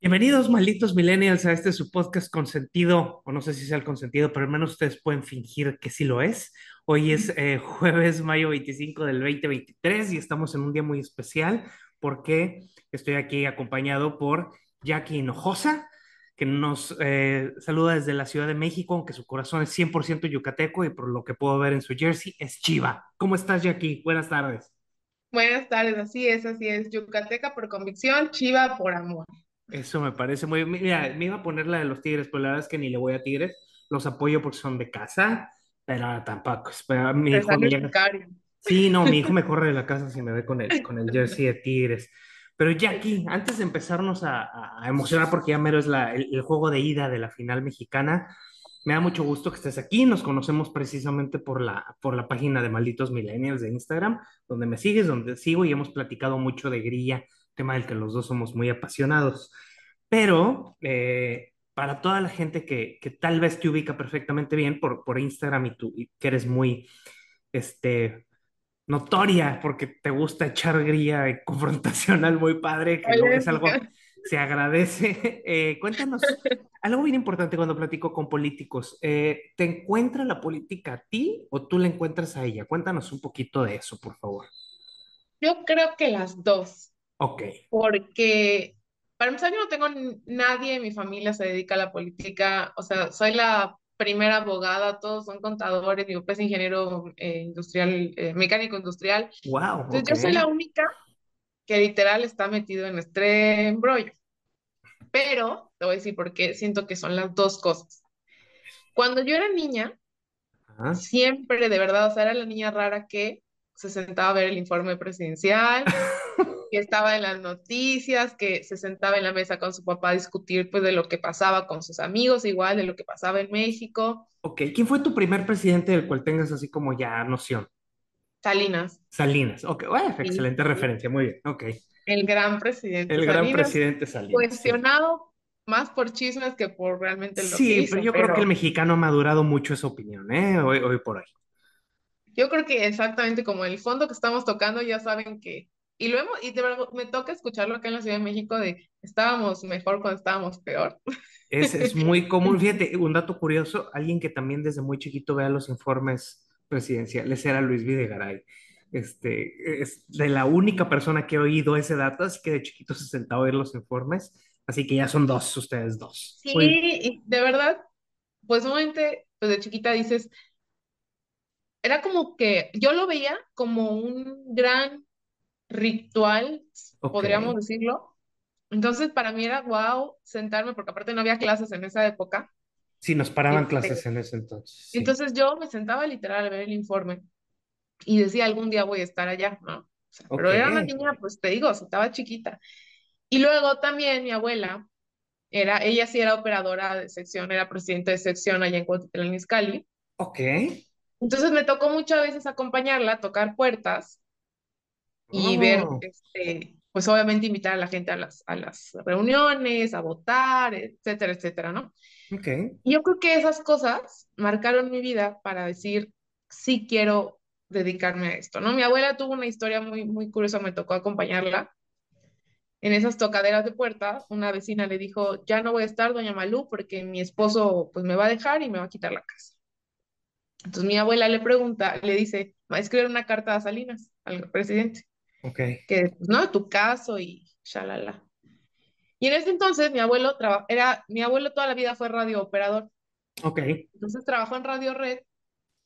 Bienvenidos, malditos millennials, a este su podcast consentido, o no sé si sea el consentido, pero al menos ustedes pueden fingir que sí lo es. Hoy es eh, jueves, mayo 25 del 2023 y estamos en un día muy especial porque estoy aquí acompañado por Jackie Hinojosa, que nos eh, saluda desde la Ciudad de México, aunque su corazón es 100% yucateco y por lo que puedo ver en su jersey es Chiva. ¿Cómo estás, Jackie? Buenas tardes. Buenas tardes, así es, así es. Yucateca por convicción, Chiva por amor. Eso me parece muy... Mira, me iba a poner la de los Tigres, pero la verdad es que ni le voy a Tigres. Los apoyo porque son de casa, pero tampoco. Pero mi hijo me Sí, no, mi hijo me corre de la casa si me ve con el, con el jersey de Tigres. Pero Jackie, antes de empezarnos a, emocionar, porque ya mero es el, juego de ida de la final mexicana, me da mucho gusto que estés aquí. Nos conocemos precisamente por la, por la página de Malditos Millennials de Instagram, donde me sigues, donde sigo y hemos platicado mucho de grilla tema del que los dos somos muy apasionados. Pero eh, para toda la gente que, que, tal vez te ubica perfectamente bien por, por Instagram y tú, y que eres muy este, notoria porque te gusta echar grilla confrontacional muy padre, que es algo se agradece. Eh, cuéntanos algo bien importante cuando platico con políticos. Eh, ¿Te encuentra la política a ti o tú la encuentras a ella? Cuéntanos un poquito de eso, por favor. Yo creo que las dos. Ok. Porque para empezar, yo no tengo nadie en mi familia se dedica a la política, o sea, soy la primera abogada, todos son contadores, mi papá es ingeniero eh, industrial, eh, mecánico industrial. Wow. Entonces yo soy la única que literal está metido en este embrollo. Pero te voy a decir por qué siento que son las dos cosas. Cuando yo era niña, siempre de verdad, o sea, era la niña rara que se sentaba a ver el informe presidencial, que estaba en las noticias, que se sentaba en la mesa con su papá a discutir pues de lo que pasaba con sus amigos, igual de lo que pasaba en México. Ok, ¿quién fue tu primer presidente del cual tengas así como ya noción? Salinas. Salinas, ok, bueno, excelente referencia, muy bien, ok. El gran presidente El gran presidente Salinas. Cuestionado sí. más por chismes que por realmente lo sí, que hizo. pero yo creo que el mexicano ha madurado mucho esa opinión, ¿eh? Hoy, hoy por hoy. Yo creo que exactamente como el fondo que estamos tocando, ya saben que y luego, y de verdad, me toca escucharlo acá en la Ciudad de México de estábamos mejor cuando estábamos peor. Es, es muy común, fíjate, un dato curioso, alguien que también desde muy chiquito vea los informes presidenciales era Luis Videgaray. Este, es de la única persona que he oído ese dato, así que de chiquito se sentaba a ver los informes, así que ya son dos, ustedes dos. Sí, muy... de verdad, pues obviamente, pues de chiquita dices, era como que yo lo veía como un gran ritual, okay. podríamos decirlo. Entonces, para mí era wow sentarme, porque aparte no había clases en esa época. Sí, nos paraban este, clases en ese entonces. Sí. Entonces, yo me sentaba literal a ver el informe y decía, algún día voy a estar allá, ¿no? O sea, okay. Pero era una niña, pues te digo, estaba chiquita. Y luego también mi abuela, era, ella sí era operadora de sección, era presidenta de sección allá en Cuautitlán Izcalli. Ok. Entonces me tocó muchas veces acompañarla, tocar puertas y Oh. ver, este, pues obviamente invitar a la gente a las, a las reuniones, a votar, etcétera, etcétera, ¿no? Ok. Y yo creo que esas cosas marcaron mi vida para decir, sí quiero dedicarme a esto, ¿no? Mi abuela tuvo una historia muy, muy curiosa, me tocó acompañarla. En esas tocaderas de puertas, una vecina le dijo, ya no voy a estar, doña Malú, porque mi esposo pues me va a dejar y me va a quitar la casa. Entonces mi abuela le pregunta, le dice, va a escribir una carta a Salinas, al presidente. Ok. Que, pues, ¿no? Tu caso y shalala. Y en ese entonces mi abuelo, era, mi abuelo toda la vida fue radio operador. Ok. Entonces trabajó en Radio Red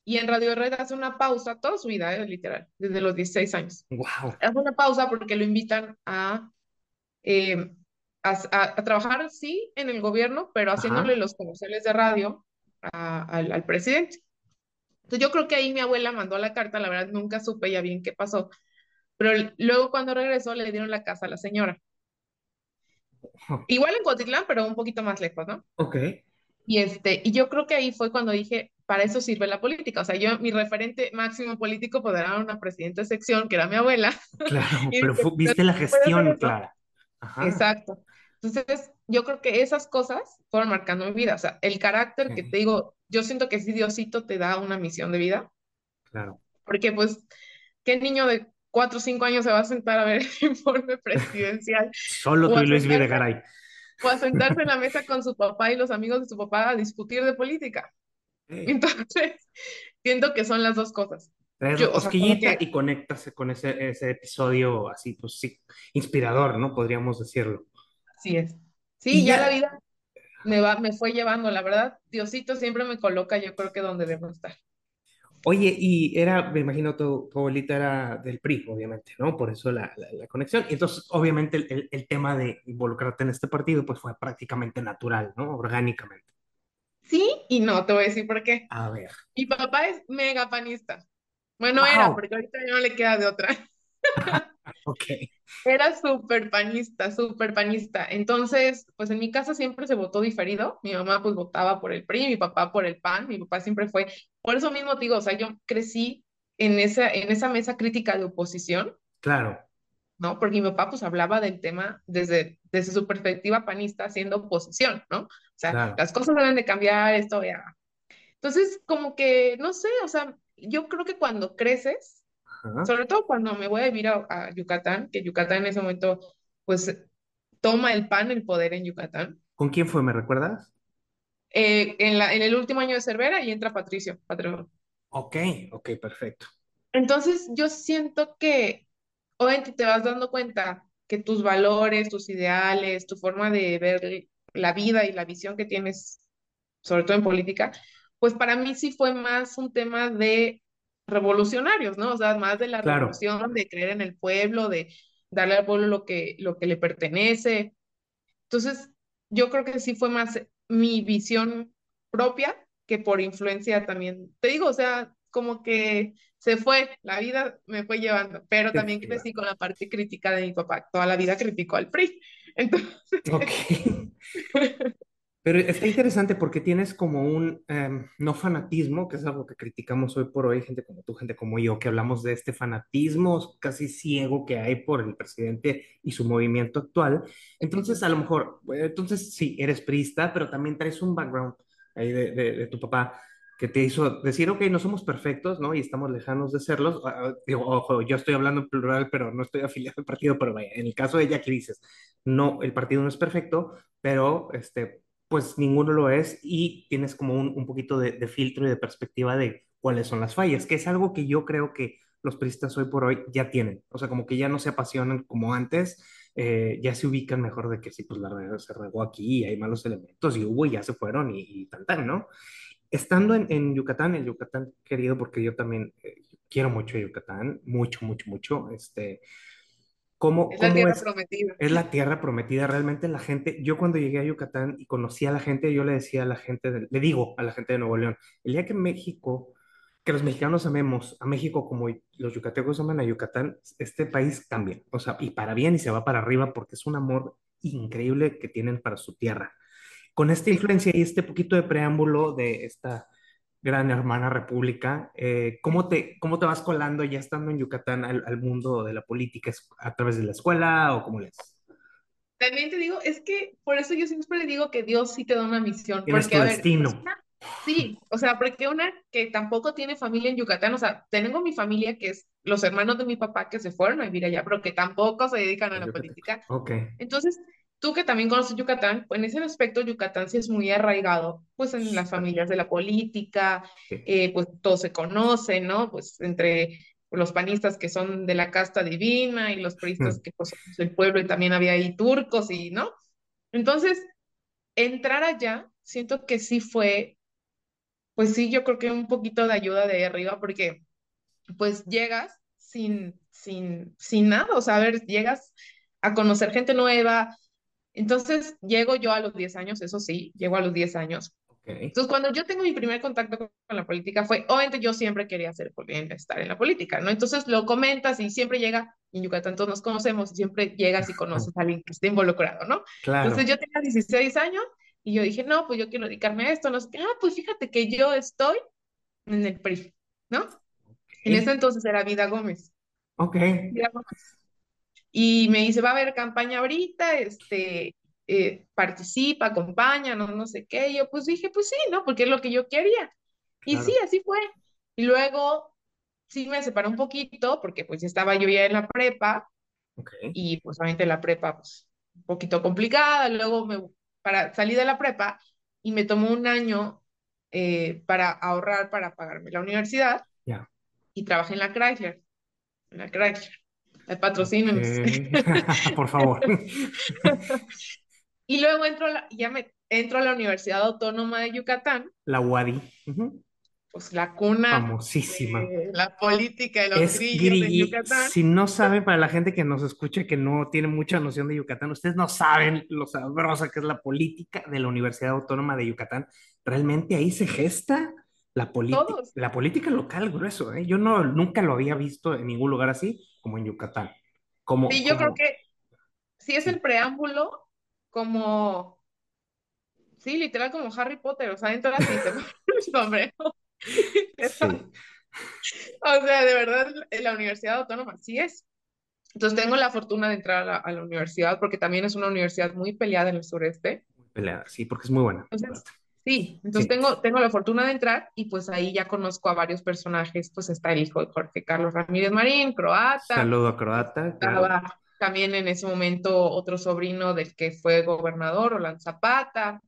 y en Radio Red hace una pausa toda su vida, ¿eh? literal, desde los 16 años. Wow. Hace una pausa porque lo invitan a, eh, a, a, a, trabajar, sí, en el gobierno, pero haciéndole Ajá. los comerciales de radio a, al, al presidente. Entonces yo creo que ahí mi abuela mandó la carta, la verdad nunca supe ya bien qué pasó, pero luego cuando regresó le dieron la casa a la señora. Igual en Cotitlán, pero un poquito más lejos, ¿no? Ok. Y, este, y yo creo que ahí fue cuando dije, para eso sirve la política. O sea, yo, mi referente máximo político pues era una presidenta de sección, que era mi abuela. Claro, pero dije, viste la gestión, Clara. Ajá. Exacto. Entonces, yo creo que esas cosas fueron marcando mi vida. O sea, el carácter okay. que te digo, yo siento que si Diosito te da una misión de vida. Claro. Porque pues ¿qué niño de cuatro o cinco años se va a sentar a ver el informe presidencial? Solo tú y Luis Videgaray. O a sentarse en la mesa con su papá y los amigos de su papá a discutir de política. Entonces, siento que son las dos cosas. Traes cosquillita y conéctase con ese, ese episodio así, pues sí, inspirador, ¿no? Podríamos decirlo. Así es. Sí, ya, la vida me, va, me fue llevando, la verdad, Diosito siempre me coloca, yo creo que donde debo estar. Oye, y era, me imagino tu, tu abuelita era del PRI, obviamente, ¿no? Por eso la, la, conexión. Y entonces, obviamente, el, el, tema de involucrarte en este partido, pues fue prácticamente natural, ¿no? Orgánicamente. Sí y no, te voy a decir por qué. A ver. Mi papá es mega panista. Bueno, era, porque ahorita ya no le queda de otra. ok. Era súper panista, súper panista. Entonces, pues en mi casa siempre se votó diferido. Mi mamá pues votaba por el PRI, mi papá por el PAN, mi papá siempre fue. Por eso mismo digo, o sea, yo crecí en esa, en esa mesa crítica de oposición. Claro. ¿no? Porque mi papá pues hablaba del tema desde, desde su perspectiva panista haciendo oposición, ¿no? O sea, las cosas deben de cambiar, esto ya. Entonces, como que, no sé, o sea, yo creo que cuando creces, sobre todo cuando me voy a vivir a, Yucatán, que Yucatán en ese momento, pues, toma el PAN, el poder en Yucatán. ¿Con quién fue, me recuerdas? Eh, en, la, en el último año de Cervera y entra Patricio, patrón. Ok, ok, perfecto. Entonces, yo siento que, obviamente, te vas dando cuenta que tus valores, tus ideales, tu forma de ver la vida y la visión que tienes, sobre todo en política, pues para mí sí fue más un tema de revolucionarios, ¿no? O sea, más de la revolución, de creer en el pueblo, de darle al pueblo lo que, lo que le pertenece. Entonces, yo creo que sí fue más mi visión propia que por influencia también. Te digo, o sea, como que se fue, la vida me fue llevando, pero también crecí con la parte crítica de mi papá. Toda la vida criticó al PRI. Entonces, okay. Pero está interesante porque tienes como un em, no fanatismo, que es algo que criticamos hoy por hoy, gente como tú, gente como yo, que hablamos de este fanatismo casi ciego que hay por el presidente y su movimiento actual. Entonces, a lo mejor, entonces sí, eres priista, pero también traes un background ahí de, de, tu papá que te hizo decir, ok, no somos perfectos, ¿no? Y estamos lejanos de serlos. Ah, ah, digo, ojo, yo estoy hablando en plural, pero no estoy afiliado al partido, pero vaya, en el caso de ella que dices, no, el partido no es perfecto, pero este pues ninguno lo es y tienes como un, un poquito de, de, filtro y de perspectiva de cuáles son las fallas, que es algo que yo creo que los periodistas hoy por hoy ya tienen, o sea, como que ya no se apasionan como antes, eh, ya se ubican mejor de que sí, pues la verdad se regó aquí y hay malos elementos y hubo y ya se fueron y, y tan tan, ¿no? Estando en, en, Yucatán, en Yucatán querido, porque yo también eh, quiero mucho Yucatán, mucho, mucho, mucho, este, es la tierra prometida. Es la tierra prometida. Realmente la gente, yo cuando llegué a Yucatán y conocí a la gente, yo le decía a la gente, le digo a la gente de Nuevo León, el día que México, que los mexicanos amemos a México como los yucatecos aman a Yucatán, este país cambia. O sea, y para bien y se va para arriba porque es un amor increíble que tienen para su tierra. Con esta influencia y este poquito de preámbulo de esta gran hermana república, eh, ¿cómo, te, ¿cómo te vas colando ya estando en Yucatán al, al mundo de la política? ¿A través de la escuela o cómo le haces? También te digo, es que por eso yo siempre le digo que Dios sí te da una misión. Tienes porque, tu destino. sí, o sea, porque una que tampoco tiene familia en Yucatán, o sea, tengo mi familia que es los hermanos de mi papá que se fueron a vivir allá, pero que tampoco se dedican a la política. Ok. Entonces, tú que también conoces Yucatán, en ese aspecto Yucatán sí es muy arraigado, pues en las familias de la política, eh, pues todo se conoce, ¿no? Pues entre los panistas que son de la casta divina y los priistas mm. que pues son del pueblo y también había ahí turcos y, ¿no? Entonces, entrar allá, siento que sí fue, pues sí, yo creo que un poquito de ayuda de arriba porque pues llegas sin, sin, sin nada, o sea, a ver, llegas a conocer gente nueva, entonces, llego yo a los 10 años, eso sí, llego a los 10 años. Entonces, cuando yo tengo mi primer contacto con, la política fue, obviamente yo siempre quería hacer, estar en la política, ¿no? Entonces lo comentas y siempre llega, en Yucatán todos nos conocemos, y siempre llegas y conoces a alguien que esté involucrado, ¿no? Claro. Entonces yo tenía 16 años y yo dije, no, pues yo quiero dedicarme a esto, no sé ah, pues fíjate que yo estoy en el PRI, ¿no? En ese entonces era Vida Gómez. Ok. Vida Gómez y me dice, va a haber campaña ahorita, este, eh, participa, acompaña, no, no sé qué. Y yo pues dije, pues sí, ¿no? Porque es lo que yo quería. Y sí, así fue. Y luego sí me separé un poquito porque pues estaba yo ya en la prepa y pues obviamente la prepa pues un poquito complicada, luego me, para salir de la prepa y me tomó un año eh, para ahorrar para pagarme la universidad y trabajé en la Chrysler, en la Chrysler, el patrocinio. Por favor. y luego entro ya me entro a la Universidad Autónoma de Yucatán. La UADI pues la cuna famosísima la política de los grillos de Yucatán. Si no saben, para la gente que nos escucha que no tiene mucha noción de Yucatán, ustedes no saben lo sabrosa que es la política de la Universidad Autónoma de Yucatán. Realmente ahí se gesta la, la política local, grueso. ¿eh? Yo no, nunca lo había visto en ningún lugar así como en Yucatán. Como, sí, yo creo que sí es el preámbulo como Sí, literal como Harry Potter, o sea, y te el sombrero. O sea, de verdad, la Universidad Autónoma sí es. Entonces tengo la fortuna de entrar a la, universidad porque también es una universidad muy peleada en el sureste. Muy peleada, sí, porque es muy buena. Sí, entonces Tengo, tengo la fortuna de entrar y pues ahí ya conozco a varios personajes, pues está el hijo de Jorge Carlos Ramírez Marín, croata. Saludo a croata. Estaba también en ese momento otro sobrino del que fue gobernador, Olan Zapata.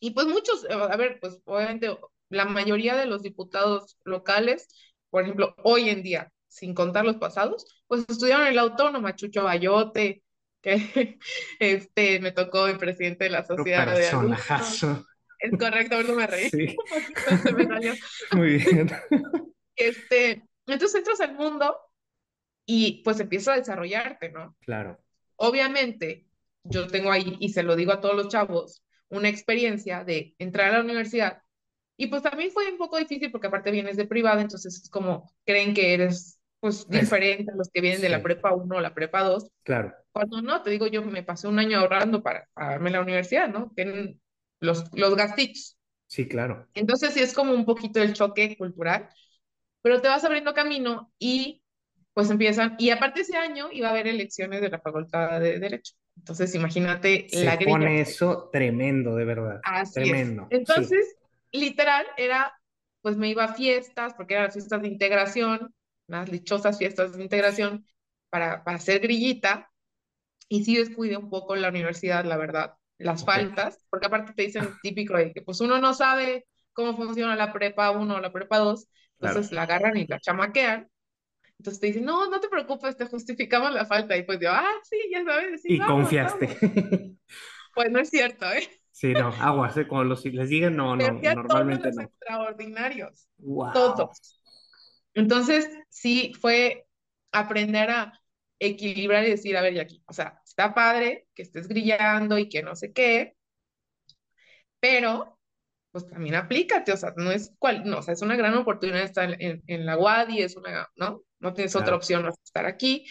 Y pues muchos, a ver, pues obviamente la mayoría de los diputados locales, por ejemplo, hoy en día, sin contar los pasados, pues estudiaron en la autónoma, Chucho Bayote, que este, me tocó el presidente de la sociedad de adultos. Es correcto, ahora me reí. Sí. Muy bien. Este, entonces entras al mundo y pues empiezas a desarrollarte, ¿no? Claro. Obviamente, yo tengo ahí, y se lo digo a todos los chavos, una experiencia de entrar a la universidad y pues también fue un poco difícil porque aparte vienes de privada, entonces es como creen que eres pues diferente a los que vienen de la prepa 1 o la prepa 2. Claro. Cuando no, te digo, yo me pasé un año ahorrando para pagarme la universidad, ¿no? Los, los gastitos. Sí, claro. Entonces sí es como un poquito el choque cultural, pero te vas abriendo camino y pues empiezan, y aparte ese año iba a haber elecciones de la Facultad de Derecho. Entonces imagínate la grilla. pone eso tremendo, de verdad. Así tremendo. Entonces, literal era, pues me iba a fiestas, porque eran fiestas de integración, unas dichosas fiestas de integración para, para hacer grillita, y sí descuide un poco la universidad, la verdad, las faltas, porque aparte te dicen típico de que pues uno no sabe cómo funciona la prepa 1 o la prepa 2, entonces la agarran y la chamaquean, entonces te dicen, no, no te preocupes, te justificamos la falta, y pues yo, ah, sí, ya sabes. y confiaste. Pues no es cierto, ¿eh? Sí, no, aguas, ¿eh? cuando los, les digan, no, no, normalmente todos no. extraordinarios, todos. Entonces, sí, fue aprender a equilibrar y decir, a ver, y aquí, o sea, está padre que estés grillando y que no sé qué, pero pues también aplícate, o sea, no es cual, no, o sea, es una gran oportunidad estar en, en la UADI, es una, ¿no? No tienes otra opción más que estar aquí.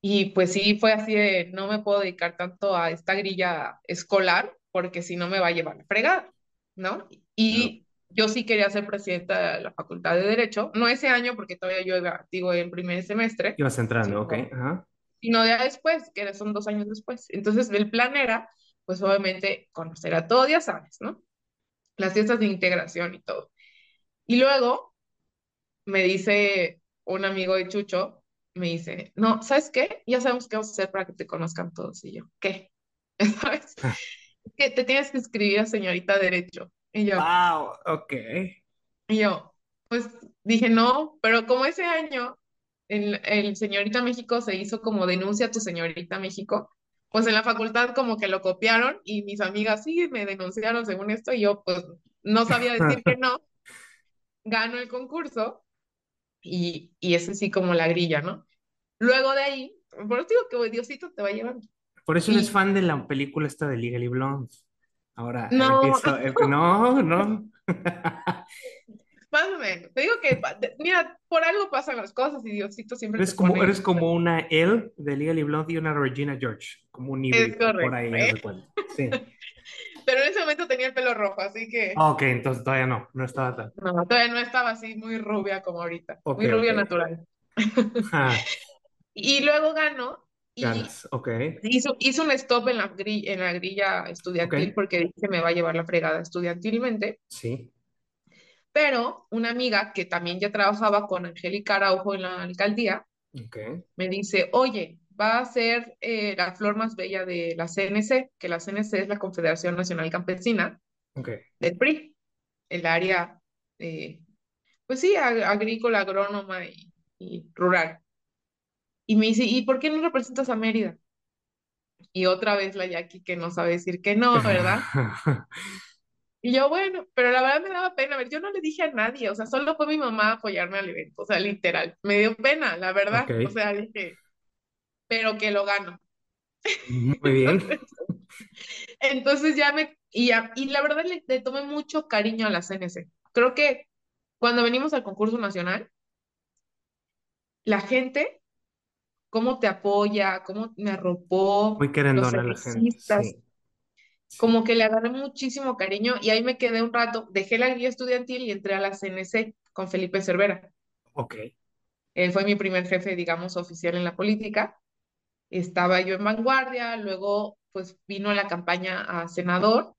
Y pues sí, fue así de, no me puedo dedicar tanto a esta grilla escolar, porque si no me va a llevar la fregada, ¿no? Y yo sí quería ser presidenta de la Facultad de Derecho, no ese año, porque todavía yo iba, digo, en primer semestre. Ibas entrando, ok. Sino ya después, que son dos años después. Entonces, el plan era, pues obviamente, conocer a todos, ya sabes, ¿no? Las fiestas de integración y todo. Y luego me dice un amigo de Chucho, me dice, no, ¿sabes qué? Ya sabemos qué vamos a hacer para que te conozcan todos. Y yo, ¿qué? ¿Sabes? Ah que te tienes que escribir a señorita derecho. Y yo, wow, ok. Y yo, pues dije, no, pero como ese año el, el señorita México se hizo como denuncia a tu señorita México, pues en la facultad como que lo copiaron y mis amigas sí me denunciaron según esto y yo pues no sabía decir que no. Gano el concurso y, y ese sí como la grilla, ¿no? Luego de ahí, por eso digo que Diosito te va llevando. Por eso eres fan de la película esta de Legally Blonde. Ahora, no, eh, no, no. Más o menos. Te digo que, mira, por algo pasan las cosas y Diosito siempre eres como Eres como una Elle de Legally Blonde y una Regina George, como un híbrido por ahí, ¿eh? Sí. Pero en ese momento tenía el pelo rojo, así que... Ok, entonces todavía no, no estaba tan... No, todavía no estaba así muy rubia como ahorita, muy rubia natural. Ah. y luego ganó Hizo, hizo, un stop en la, grilla, en la grilla estudiantil porque dice me va a llevar la fregada estudiantilmente. Sí. Pero una amiga que también ya trabajaba con Angélica Araujo en la alcaldía, me dice, oye, va a ser eh, la flor más bella de la CNC, que la CNC es la Confederación Nacional Campesina del PRI, el área, eh, pues sí, agrícola, agrónoma y, y, rural. Y me dice, ¿y por qué no representas a Mérida? Y otra vez la Jackie que no sabe decir que no, ¿verdad? Y yo, bueno, pero la verdad me daba pena. A ver, yo no le dije a nadie, o sea, solo fue mi mamá a apoyarme al evento, o sea, literal. Me dio pena, la verdad. O sea, dije, pero que lo gano. Muy bien. Entonces, ya me, y, y la verdad le, tomé mucho cariño a la CNC. Creo que cuando venimos al concurso nacional, la gente, cómo te apoya, cómo me arropó, Muy querendona la gente como que le agarré muchísimo cariño y ahí me quedé un rato, dejé la guía estudiantil y entré a la CNC con Felipe Cervera. Ok. Él fue mi primer jefe, digamos, oficial en la política. Estaba yo en vanguardia, luego pues vino la campaña a senador,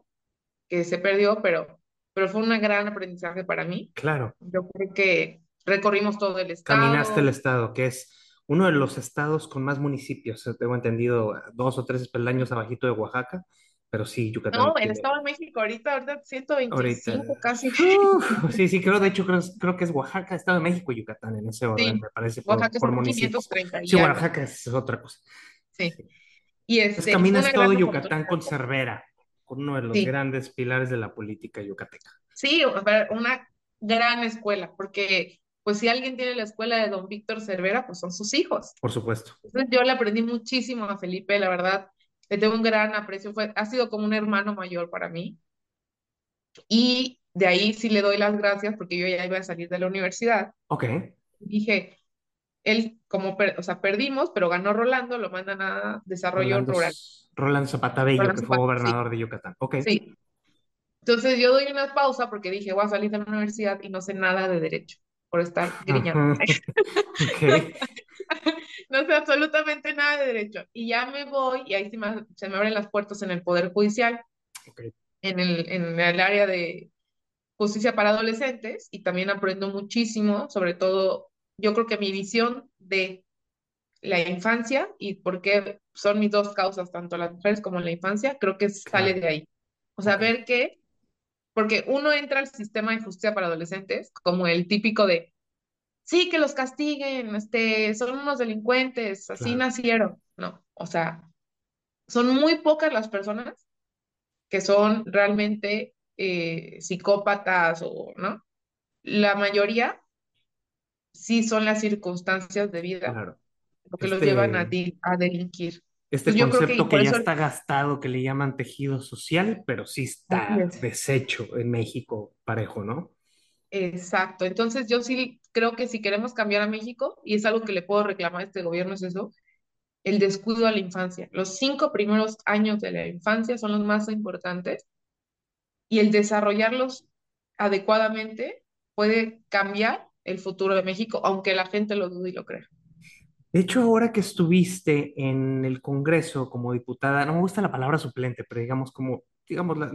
que se perdió, pero, pero fue un gran aprendizaje para mí. Claro. Yo creo que recorrimos todo el estado. Caminaste el estado, que es uno de los estados con más municipios, tengo entendido, dos o tres peldaños abajito de Oaxaca pero sí, Yucatán. No, el Estado de México, ahorita, ahorita 125 casi. sí, sí, creo, de hecho, creo, creo, que es Oaxaca, Estado de México y Yucatán en ese orden, me parece. Por, Oaxaca por municipio. 530. Sí, Oaxaca es otra cosa. Sí. Y este, Entonces, caminas todo Yucatán con Cervera, uno de los grandes pilares de la política yucateca. Sí, una gran escuela, porque pues si alguien tiene la escuela de don Víctor Cervera, pues son sus hijos. Por supuesto. Entonces yo le aprendí muchísimo a Felipe, la verdad le tengo un gran aprecio, fue, ha sido como un hermano mayor para mí. Y de ahí sí le doy las gracias porque yo ya iba a salir de la universidad. Ok. Dije, él como, o sea, perdimos, pero ganó Rolando, lo mandan a desarrollo rural. Rolando Zapata Bello, que fue gobernador de Yucatán. Ok. Sí. Entonces yo doy una pausa porque dije, voy a salir de la universidad y no sé nada de derecho por estar griñando. okay. no sé absolutamente nada de derecho. Y ya me voy y ahí se me, abren las puertas en el Poder Judicial, en, el, en el área de justicia para adolescentes y también aprendo muchísimo, sobre todo, yo creo que mi visión de la infancia y por qué son mis dos causas, tanto las mujeres como la infancia, creo que sale de ahí. O sea, ver que, porque uno entra al sistema de justicia para adolescentes como el típico de, sí, que los castiguen, este, son unos delincuentes, así nacieron. No, o sea, son muy pocas las personas que son realmente eh, psicópatas o, ¿no? La mayoría sí son las circunstancias de vida lo que los llevan a, este a delinquir. Este concepto que, ya está gastado, que le llaman tejido social, pero sí está deshecho en México parejo, ¿no? Exacto. Entonces yo sí creo que si queremos cambiar a México, y es algo que le puedo reclamar a este gobierno, es eso, el descuido a la infancia. Los cinco primeros años de la infancia son los más importantes y el desarrollarlos adecuadamente puede cambiar el futuro de México, aunque la gente lo dude y lo crea. De hecho, ahora que estuviste en el Congreso como diputada, no me gusta la palabra suplente, pero digamos como digamos, la,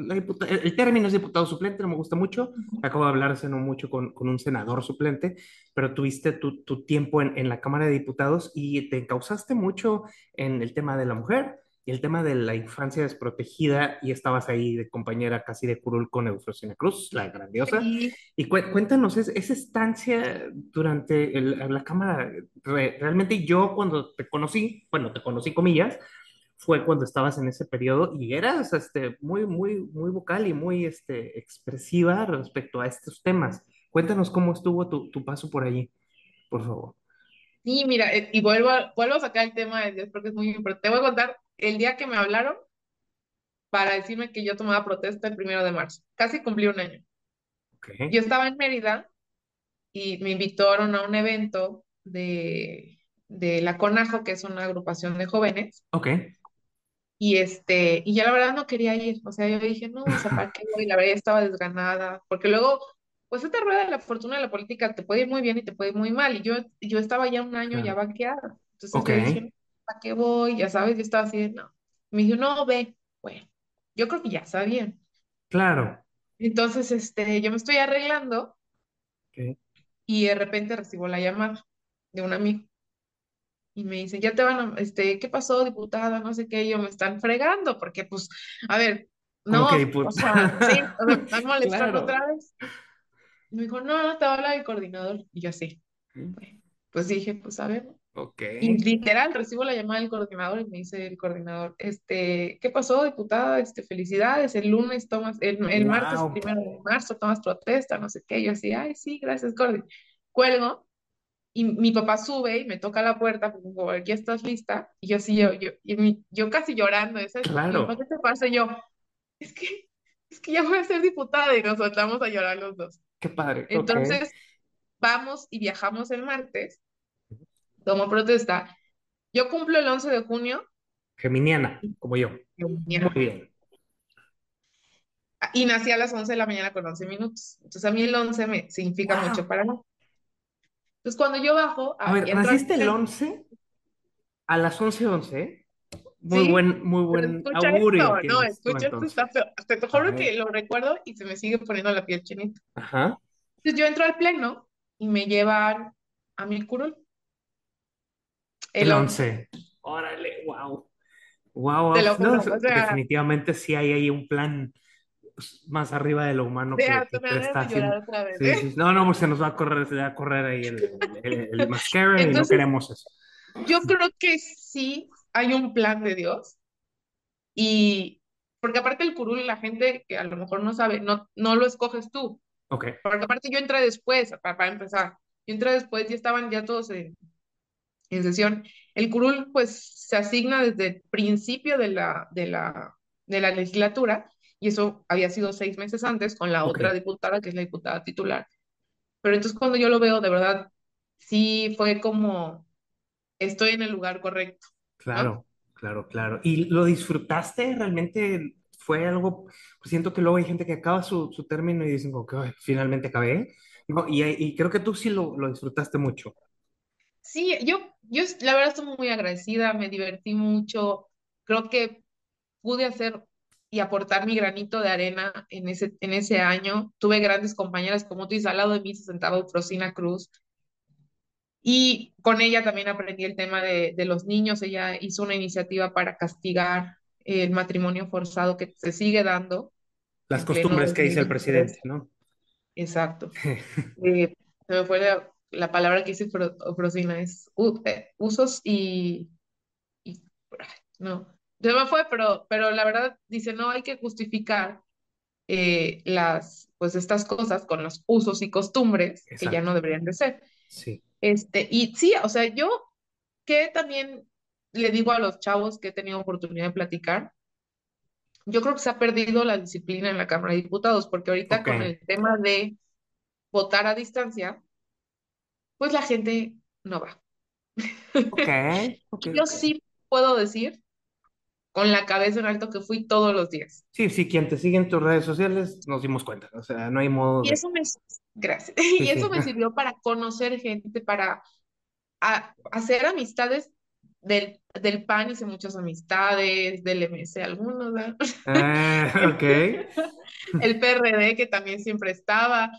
el término es diputado suplente, no me gusta mucho. Acabo de hablar hace no mucho con, con un senador suplente, pero tuviste tu, tu tiempo en, en, la Cámara de Diputados y te encausaste mucho en el tema de la mujer y el tema de la infancia desprotegida y estabas ahí de compañera casi de curul con Eufrosina Cruz, la grandiosa. Y cuéntanos, es, esa estancia durante la Cámara, realmente yo cuando te conocí, bueno, te conocí comillas, fue cuando estabas en ese periodo y eras este, muy, muy, muy vocal y muy este, expresiva respecto a estos temas. Cuéntanos cómo estuvo tu, tu paso por allí, por favor. Sí, mira, eh, y vuelvo vuelvo a sacar el tema de Dios porque es muy importante. Te voy a contar el día que me hablaron para decirme que yo tomaba protesta el primero de marzo. Casi cumplí un año. Okay. Yo estaba en Mérida y me invitaron a un evento de, de la CONAJO, que es una agrupación de jóvenes. Ok. Y este, y ya la verdad no quería ir, o sea, yo dije, no, o sea, ¿para qué voy? La verdad estaba desganada, porque luego, pues esta rueda de la fortuna de la política te puede ir muy bien y te puede ir muy mal, y yo, yo estaba ya un año ya vaqueada, entonces yo dije, ¿para qué voy? Ya sabes, yo estaba así, no. Me dijo, no, ve, bueno, yo creo que ya sabía. Claro. Entonces, este, yo me estoy arreglando Y de repente recibo la llamada de un amigo. Y me dice, ya te van a, este, ¿qué pasó, diputada? No sé qué, ellos me están fregando, porque pues, a ver, no, o sea, sí, me están molestando otra vez. Y me dijo, no, no, te va a hablar el coordinador. Y yo así, pues dije, pues a ver. Ok. Y literal, recibo la llamada del coordinador y me dice el coordinador, este, ¿qué pasó, diputada? Este, felicidades, el lunes tomas, el, el martes primero de marzo tomas protesta, no sé qué. Yo así, ay, sí, gracias, Cordi. Cuelgo y mi papá sube y me toca la puerta, porque digo, ¿ya estás lista? Y yo así, yo, yo, y yo casi llorando, ¿sabes? Claro. ¿Qué te pasa? Y yo, es que, es que ya voy a ser diputada y nos soltamos a llorar los dos. Qué padre. Entonces, vamos y viajamos el martes, tomo protesta. Yo cumplo el 11 de junio. Geminiana, como yo. Geminiana. Muy bien. Y nací a las 11 de la mañana con 11 minutos. Entonces, a mí el 11 me significa mucho para mí. Entonces, cuando yo bajo... A, ver, ¿naciste el 11? A las 11.11, 11? Muy buen, muy buen augurio. no, escucha esto, está feo. Hasta te juro que lo recuerdo y se me sigue poniendo la piel chinita. Ajá. Entonces yo entro al pleno y me llevan a mi curul. El 11. Órale, wow. Wow, wow. definitivamente sí hay ahí un plan más arriba de lo humano que, que está haciendo. ¿eh? No, no, pues se nos va a correr, se va a correr ahí el, el, mascara y no queremos eso. Yo creo que sí hay un plan de Dios y porque aparte el curul la gente que a lo mejor no sabe, no, no lo escoges tú. Ok. Porque aparte yo entré después, para, para empezar. Yo entré después y estaban ya todos en, sesión. El curul pues se asigna desde el principio de la, de la, de la legislatura y eso había sido seis meses antes con la otra diputada, que es la diputada titular. Pero entonces cuando yo lo veo, de verdad, sí fue como, estoy en el lugar correcto. Claro, claro, claro. ¿Y lo disfrutaste? ¿Realmente fue algo? Pues siento que luego hay gente que acaba su, su término y dicen, que finalmente acabé. No, y, y, creo que tú sí lo, lo disfrutaste mucho. Sí, yo, yo la verdad estoy muy agradecida, me divertí mucho. Creo que pude hacer y aportar mi granito de arena en ese, en ese año. Tuve grandes compañeras como tú, y al lado de mí se sentaba Eufrosina Cruz. Y con ella también aprendí el tema de, de los niños. Ella hizo una iniciativa para castigar el matrimonio forzado que se sigue dando. Las costumbres que dice el presidente, ¿no? Exacto. eh, se me fue la, la palabra que dice Eufrosina, es eh, usos y, y no, se me fue, pero, pero la verdad dice, no hay que justificar eh, las, pues estas cosas con los usos y costumbres que ya no deberían de ser. Sí. Este, y sí, o sea, yo que también le digo a los chavos que he tenido oportunidad de platicar, yo creo que se ha perdido la disciplina en la Cámara de Diputados, porque ahorita con el tema de votar a distancia, pues la gente no va. Okay, yo sí puedo decir con la cabeza en alto que fui todos los días. Sí, sí, quien te sigue en tus redes sociales nos dimos cuenta, o sea, no hay modo. Y eso me, gracias. y eso me sirvió para conocer gente, para hacer amistades del, del PAN, hice muchas amistades, del MS algunos, ¿verdad? Ah, ok. El PRD que también siempre estaba.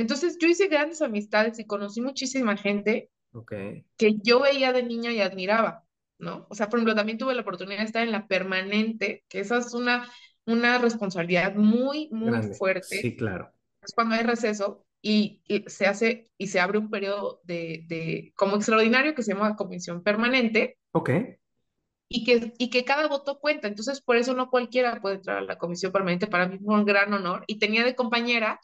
Entonces yo hice grandes amistades y conocí muchísima gente okay. que yo veía de niña y admiraba. ¿no? O sea, por ejemplo, también tuve la oportunidad de estar en la permanente, que esa es una, una responsabilidad muy, muy fuerte. Sí, claro. Es cuando hay receso y, se hace y se abre un periodo de, de, como extraordinario que se llama comisión permanente. Ok. Y que, y que cada voto cuenta. Entonces, por eso no cualquiera puede entrar a la comisión permanente. Para mí fue un gran honor. Y tenía de compañera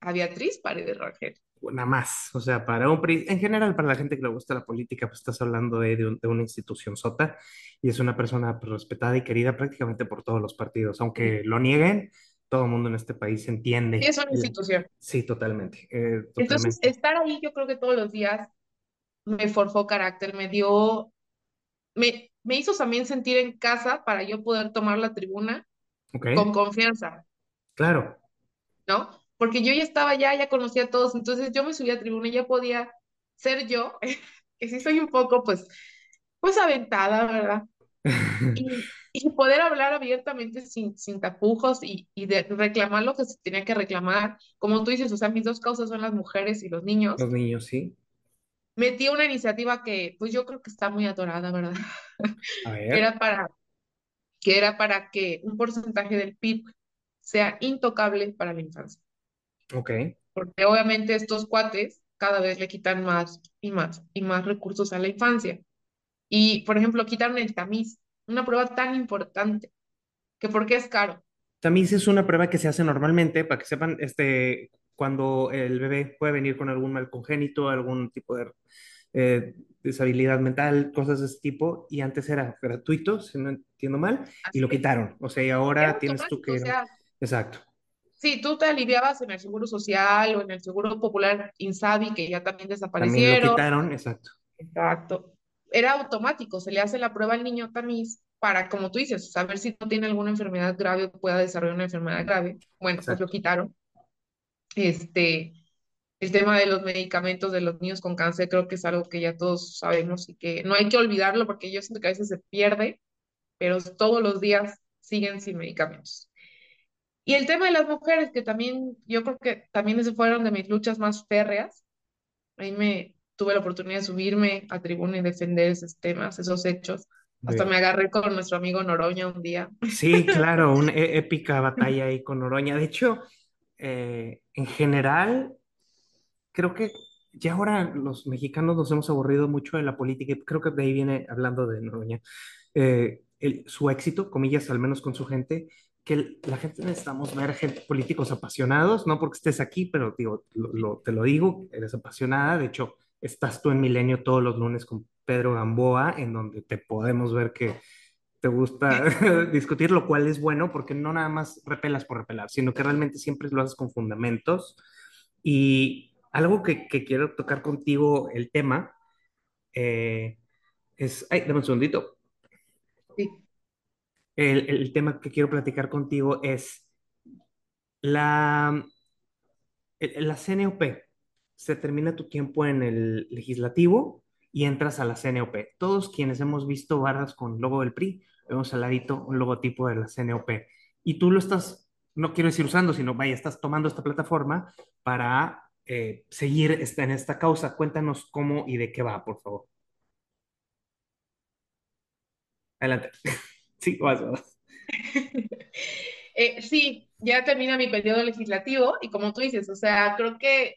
a Beatriz Paredes Rangel nada más. O sea, para un en general, para la gente que le gusta la política, pues estás hablando de, de, una institución sota y es una persona pues, respetada y querida prácticamente por todos los partidos. Aunque lo nieguen, todo el mundo en este país entiende. es una institución. Sí, totalmente, eh, totalmente. Entonces, estar ahí, yo creo que todos los días me forjó carácter, me dio, me, me hizo también sentir en casa para yo poder tomar la tribuna con confianza. Claro. ¿No? Porque yo ya estaba ya, ya conocía a todos, entonces yo me subí a tribuna y ya podía ser yo, que sí soy un poco, pues, pues aventada, ¿verdad? Y, y poder hablar abiertamente sin, sin tapujos y, y de reclamar lo que se tenía que reclamar. Como tú dices, o sea, mis dos causas son las mujeres y los niños. Los niños, sí. Metí una iniciativa que, pues yo creo que está muy atorada, ¿verdad? A ver, era para que era para que un porcentaje del PIB sea intocable para la infancia. Ok. Porque obviamente estos cuates cada vez le quitan más y más y más recursos a la infancia. Y, por ejemplo, quitaron el tamiz, una prueba tan importante, que porque es caro. Tamiz es una prueba que se hace normalmente, para que sepan, este, cuando el bebé puede venir con algún mal congénito, algún tipo de eh, deshabilidad mental, cosas de ese tipo, y antes era gratuito, si no entiendo mal, y Así lo es. quitaron. O sea, y ahora tienes tú automático, o que... sea, Exacto. Sí, tú te aliviabas en el Seguro Social o en el Seguro Popular Insabi, que ya también También lo desaparecieron. quitaron, exacto. Exacto. Era automático, se le hace la prueba al niño tamiz para, como tú dices, saber si no tiene alguna enfermedad grave o pueda desarrollar una enfermedad grave. Bueno, pues lo Exacto. quitaron. Este, el tema de los medicamentos de los niños con cáncer creo que es algo que ya todos sabemos y que no hay que olvidarlo porque yo siento que a veces se pierde, pero todos los días siguen sin medicamentos. Y el tema de las mujeres, que también yo creo que también se fueron de mis luchas más férreas. Ahí me tuve la oportunidad de subirme a tribuna y defender esos temas, esos hechos. Hasta Bien. me agarré con nuestro amigo Noroña un día. Sí, claro, una épica batalla ahí con Oroña. De hecho, eh, en general, creo que ya ahora los mexicanos nos hemos aburrido mucho de la política y creo que de ahí viene hablando de Noroña. Eh, el- su éxito, comillas, al menos con su gente, que la gente necesitamos ver gente, políticos apasionados, no porque estés aquí, pero digo, lo- lo- te lo digo, eres apasionada. De hecho, estás tú en Milenio todos los lunes con Pedro Gamboa, en donde te podemos ver que te gusta discutir, lo cual es bueno porque no nada más repelas por repelar, sino que realmente siempre lo haces con fundamentos. Y algo que, que quiero tocar contigo, el tema, eh, es, ay, dame un segundito. El, el tema que quiero platicar contigo es la, la CNOP. Se termina tu tiempo en el legislativo y entras a la CNOP. Todos quienes hemos visto barras con logo del PRI, vemos al ladito un logotipo de la CNOP. Y tú lo estás, no quiero decir usando, sino vaya, estás tomando esta plataforma para eh, seguir esta, en esta causa. Cuéntanos cómo y de qué va, por favor. Adelante. Sí, vas, vas. Eh, sí, ya termina mi periodo legislativo y como tú dices, o sea, creo que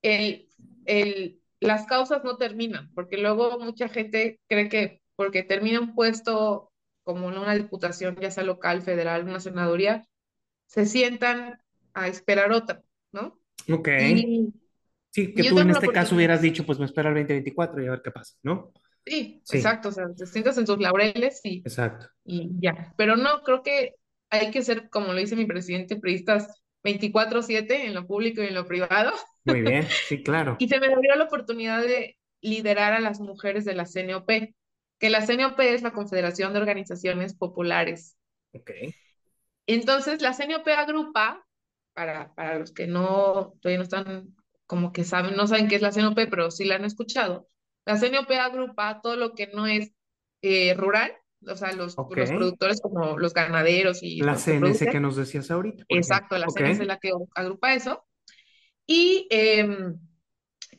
el, el, las causas no terminan, porque luego mucha gente cree que porque termina un puesto como en una diputación, ya sea local, federal, una senaduría, se sientan a esperar otra, ¿no? Ok. Y, Sí, que tú en este caso hubieras dicho, pues me espera el 2024 y a ver qué pasa, ¿no? Sí, Sí, exacto, o sea, te sientas en tus laureles y, exacto. y ya, pero no, creo que hay que ser, como lo dice mi presidente, periodistas 24/7 en lo público y en lo privado, Muy bien, sí, claro. y se me abrió la oportunidad de liderar a las mujeres de la CNOP, que la CNOP es la Confederación de Organizaciones Populares Ok. Entonces, la CNOP agrupa, para, para los que no, todavía no están, como que saben, no saben qué es la CNOP, pero sí la han escuchado. La CNOP agrupa todo lo que no es eh, rural, o sea, los, productores como los ganaderos y La que CNS que producen. nos decías ahorita. Exacto, la Ok. CNC es la que agrupa eso. Y em,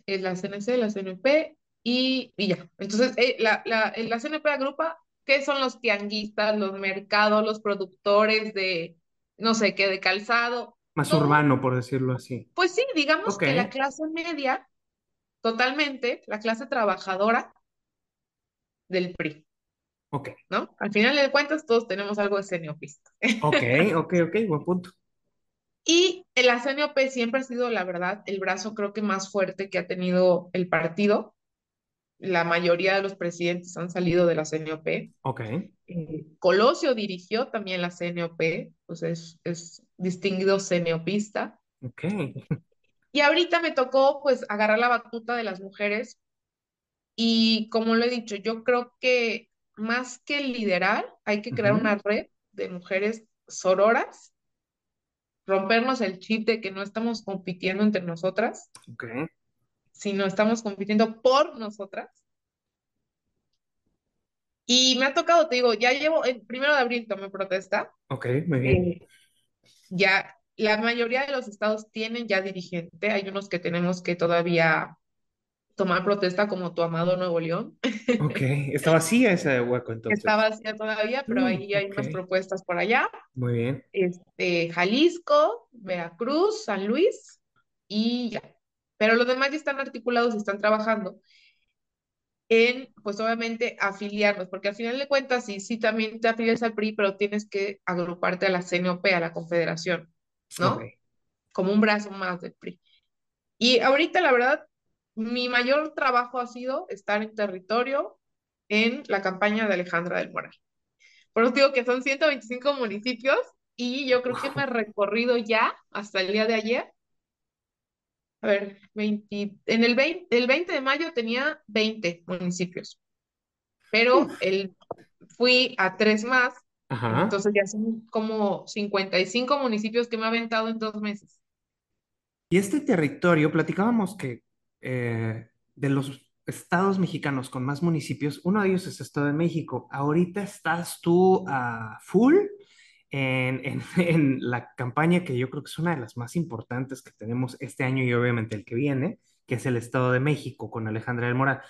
es la CNC, la CNP y, y ya. Entonces, eh, la, la, la CNP agrupa qué son los tianguistas, los mercados, los productores de, no sé qué, de calzado, Más todo. urbano, por decirlo así. Pues sí, digamos que la clase media, totalmente, la clase trabajadora del PRI, Ok. ¿no? Al final de cuentas, todos tenemos algo de seniopista. Ok, ok, ok, buen punto. Y la CNOP siempre ha sido, la verdad, el brazo creo que más fuerte que ha tenido el partido. La mayoría de los presidentes han salido de la CNOP. Ok. Eh, Colosio dirigió también la CNOP, pues es, es distinguido CNOPista. Ok. Y ahorita me tocó pues agarrar la batuta de las mujeres y como lo he dicho, yo creo que más que liderar, hay que crear una red de mujeres sororas, rompernos el chip de que no estamos compitiendo entre nosotras, Ok. sino estamos compitiendo por nosotras. Y me ha tocado, te digo, ya llevo, el primero de abril tomé protesta. Ok, muy bien. Eh, ya la mayoría de los estados tienen ya dirigente, hay unos que tenemos que todavía tomar protesta como tu amado Nuevo León. Ok, está vacía ese hueco entonces. Está vacía todavía, pero Mm, ahí hay ok. unas propuestas por allá. Muy bien. Este, Jalisco, Veracruz, San Luis y ya. Pero los demás ya están articulados y están trabajando en, pues obviamente, afiliarnos, porque al final de cuentas, sí, sí también te afilias al PRI, pero tienes que agruparte a la CNOP, a la Confederación, ¿no? Como un brazo más del PRI. Y ahorita, la verdad, mi mayor trabajo ha sido estar en territorio en la campaña de Alejandra del Moral. Por eso digo que son 125 municipios y yo creo que me he recorrido ya hasta el día de ayer. A ver, 20, en el 20, el 20 de mayo tenía 20 municipios, pero el, fui a tres más, Ajá. entonces ya son como 55 municipios que me ha aventado en dos meses. Y este territorio, platicábamos que eh, de los estados mexicanos con más municipios, uno de ellos es Estado de México. Ahorita estás tú a full en, en- en la campaña que yo creo que es una de las más importantes que tenemos este año y obviamente el que viene, que es el Estado de México con Alejandra del Moral.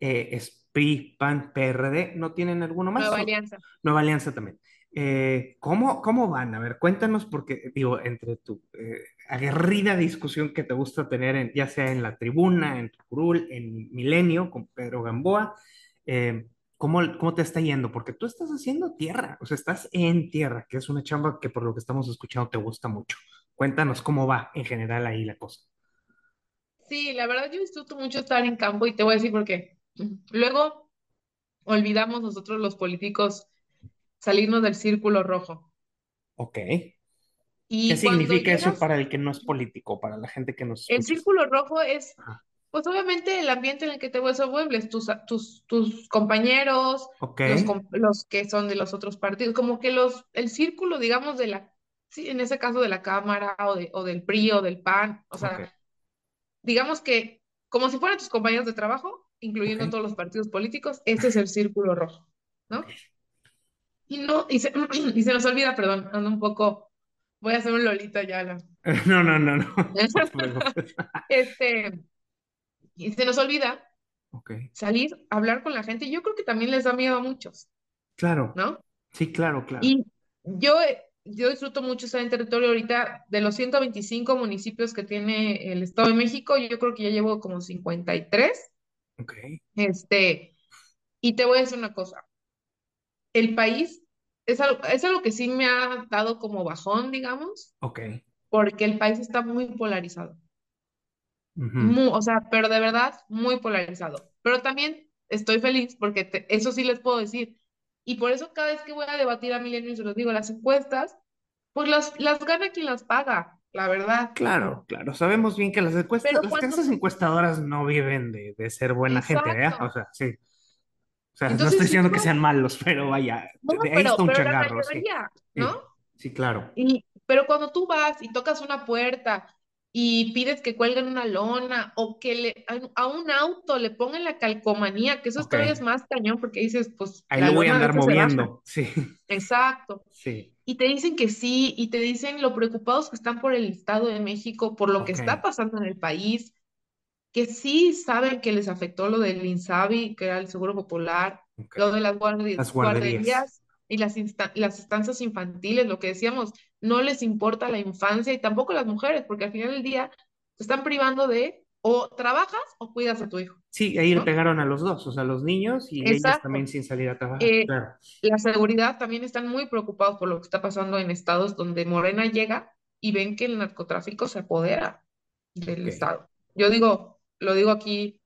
Eh, es PRI, PAN, PRD, ¿no tienen alguno más? Nueva ¿O- Alianza. Nueva Alianza también. Eh, ¿cómo, cómo van? A ver, cuéntanos, porque digo, entre tu eh, aguerrida discusión que te gusta tener, en, ya sea en la tribuna, en tu curul, en Milenio, con Pedro Gamboa, eh, ¿cómo, cómo te está yendo? Porque tú estás haciendo tierra, o sea, estás en tierra, que es una chamba que por lo que estamos escuchando te gusta mucho. Cuéntanos cómo va en general ahí la cosa. Sí, la verdad yo disfruto mucho estar en campo y te voy a decir por qué. Luego olvidamos nosotros los políticos salirnos del círculo rojo. Ok. Y ¿Qué significa eso para el que no es político, para la gente que nos el escucha? círculo rojo es, Ajá. pues obviamente el ambiente en el que te desenvuelves, tus, tus, tus compañeros, los, que son de los otros partidos, como que los, el círculo, digamos, de la, sí, en ese caso de la Cámara o, de, o del PRI o del PAN, o sea, digamos que como si fueran tus compañeros de trabajo, incluyendo todos los partidos políticos, ese es el círculo rojo, ¿no? Y no, y se, y se nos olvida, perdón, ando un poco, voy a hacer un lolita ya. La... No, no, no, no. Este, y se nos olvida salir a hablar con la gente. Yo creo que también les da miedo a muchos, claro. ¿no? Sí, claro, claro. Y yo, yo disfruto mucho estar en territorio ahorita. De los 125 municipios que tiene el Estado de México, yo creo que ya llevo como 53. Ok, Este, y te voy a decir una cosa. El país es algo, es algo que sí me ha dado como bajón, digamos, ok. porque el país está muy polarizado. O sea, pero de verdad, muy polarizado. Pero también estoy feliz porque te- eso sí les puedo decir. Y por eso cada vez que voy a debatir a Milenio, se los digo, las encuestas, pues las, las gana quien las paga, la verdad. Claro, claro. Sabemos bien que las encuestas, las cuando... casas encuestadoras no viven de, de ser buena gente, ¿verdad? O sea, sí. O sea, no Entonces, estoy si diciendo que sean malos, pero vaya, No, de ahí pero, está un pero la changarro, sí. mayoría, Sí, ¿no? sí, claro. Y, pero cuando tú vas y tocas una puerta y pides que cuelguen una lona o que le, a, un auto le pongan la calcomanía, que eso Ok. todavía es más cañón porque dices, pues Ahí lo voy a andar moviendo. Sí, Exacto. sí. Y te dicen que sí, y te dicen lo preocupados que están por el Estado de México, por lo que Ok. está pasando en el país, que sí saben que les afectó lo del INSABI, que era el Seguro Popular, ok. lo de las guardi- Las guarderías. guarderías y las, insta- las estancias infantiles, lo que decíamos, no les importa la infancia y tampoco las mujeres, porque al final del día te están privando de o trabajas o cuidas a tu hijo, Sí, ahí le ¿no? pegaron a los dos, o sea, los niños y ellas Exacto. también sin salir a trabajar, Eh, claro. la seguridad también están muy preocupados por lo que está pasando en estados donde Morena llega y ven que el narcotráfico se apodera del estado. Yo digo, lo digo aquí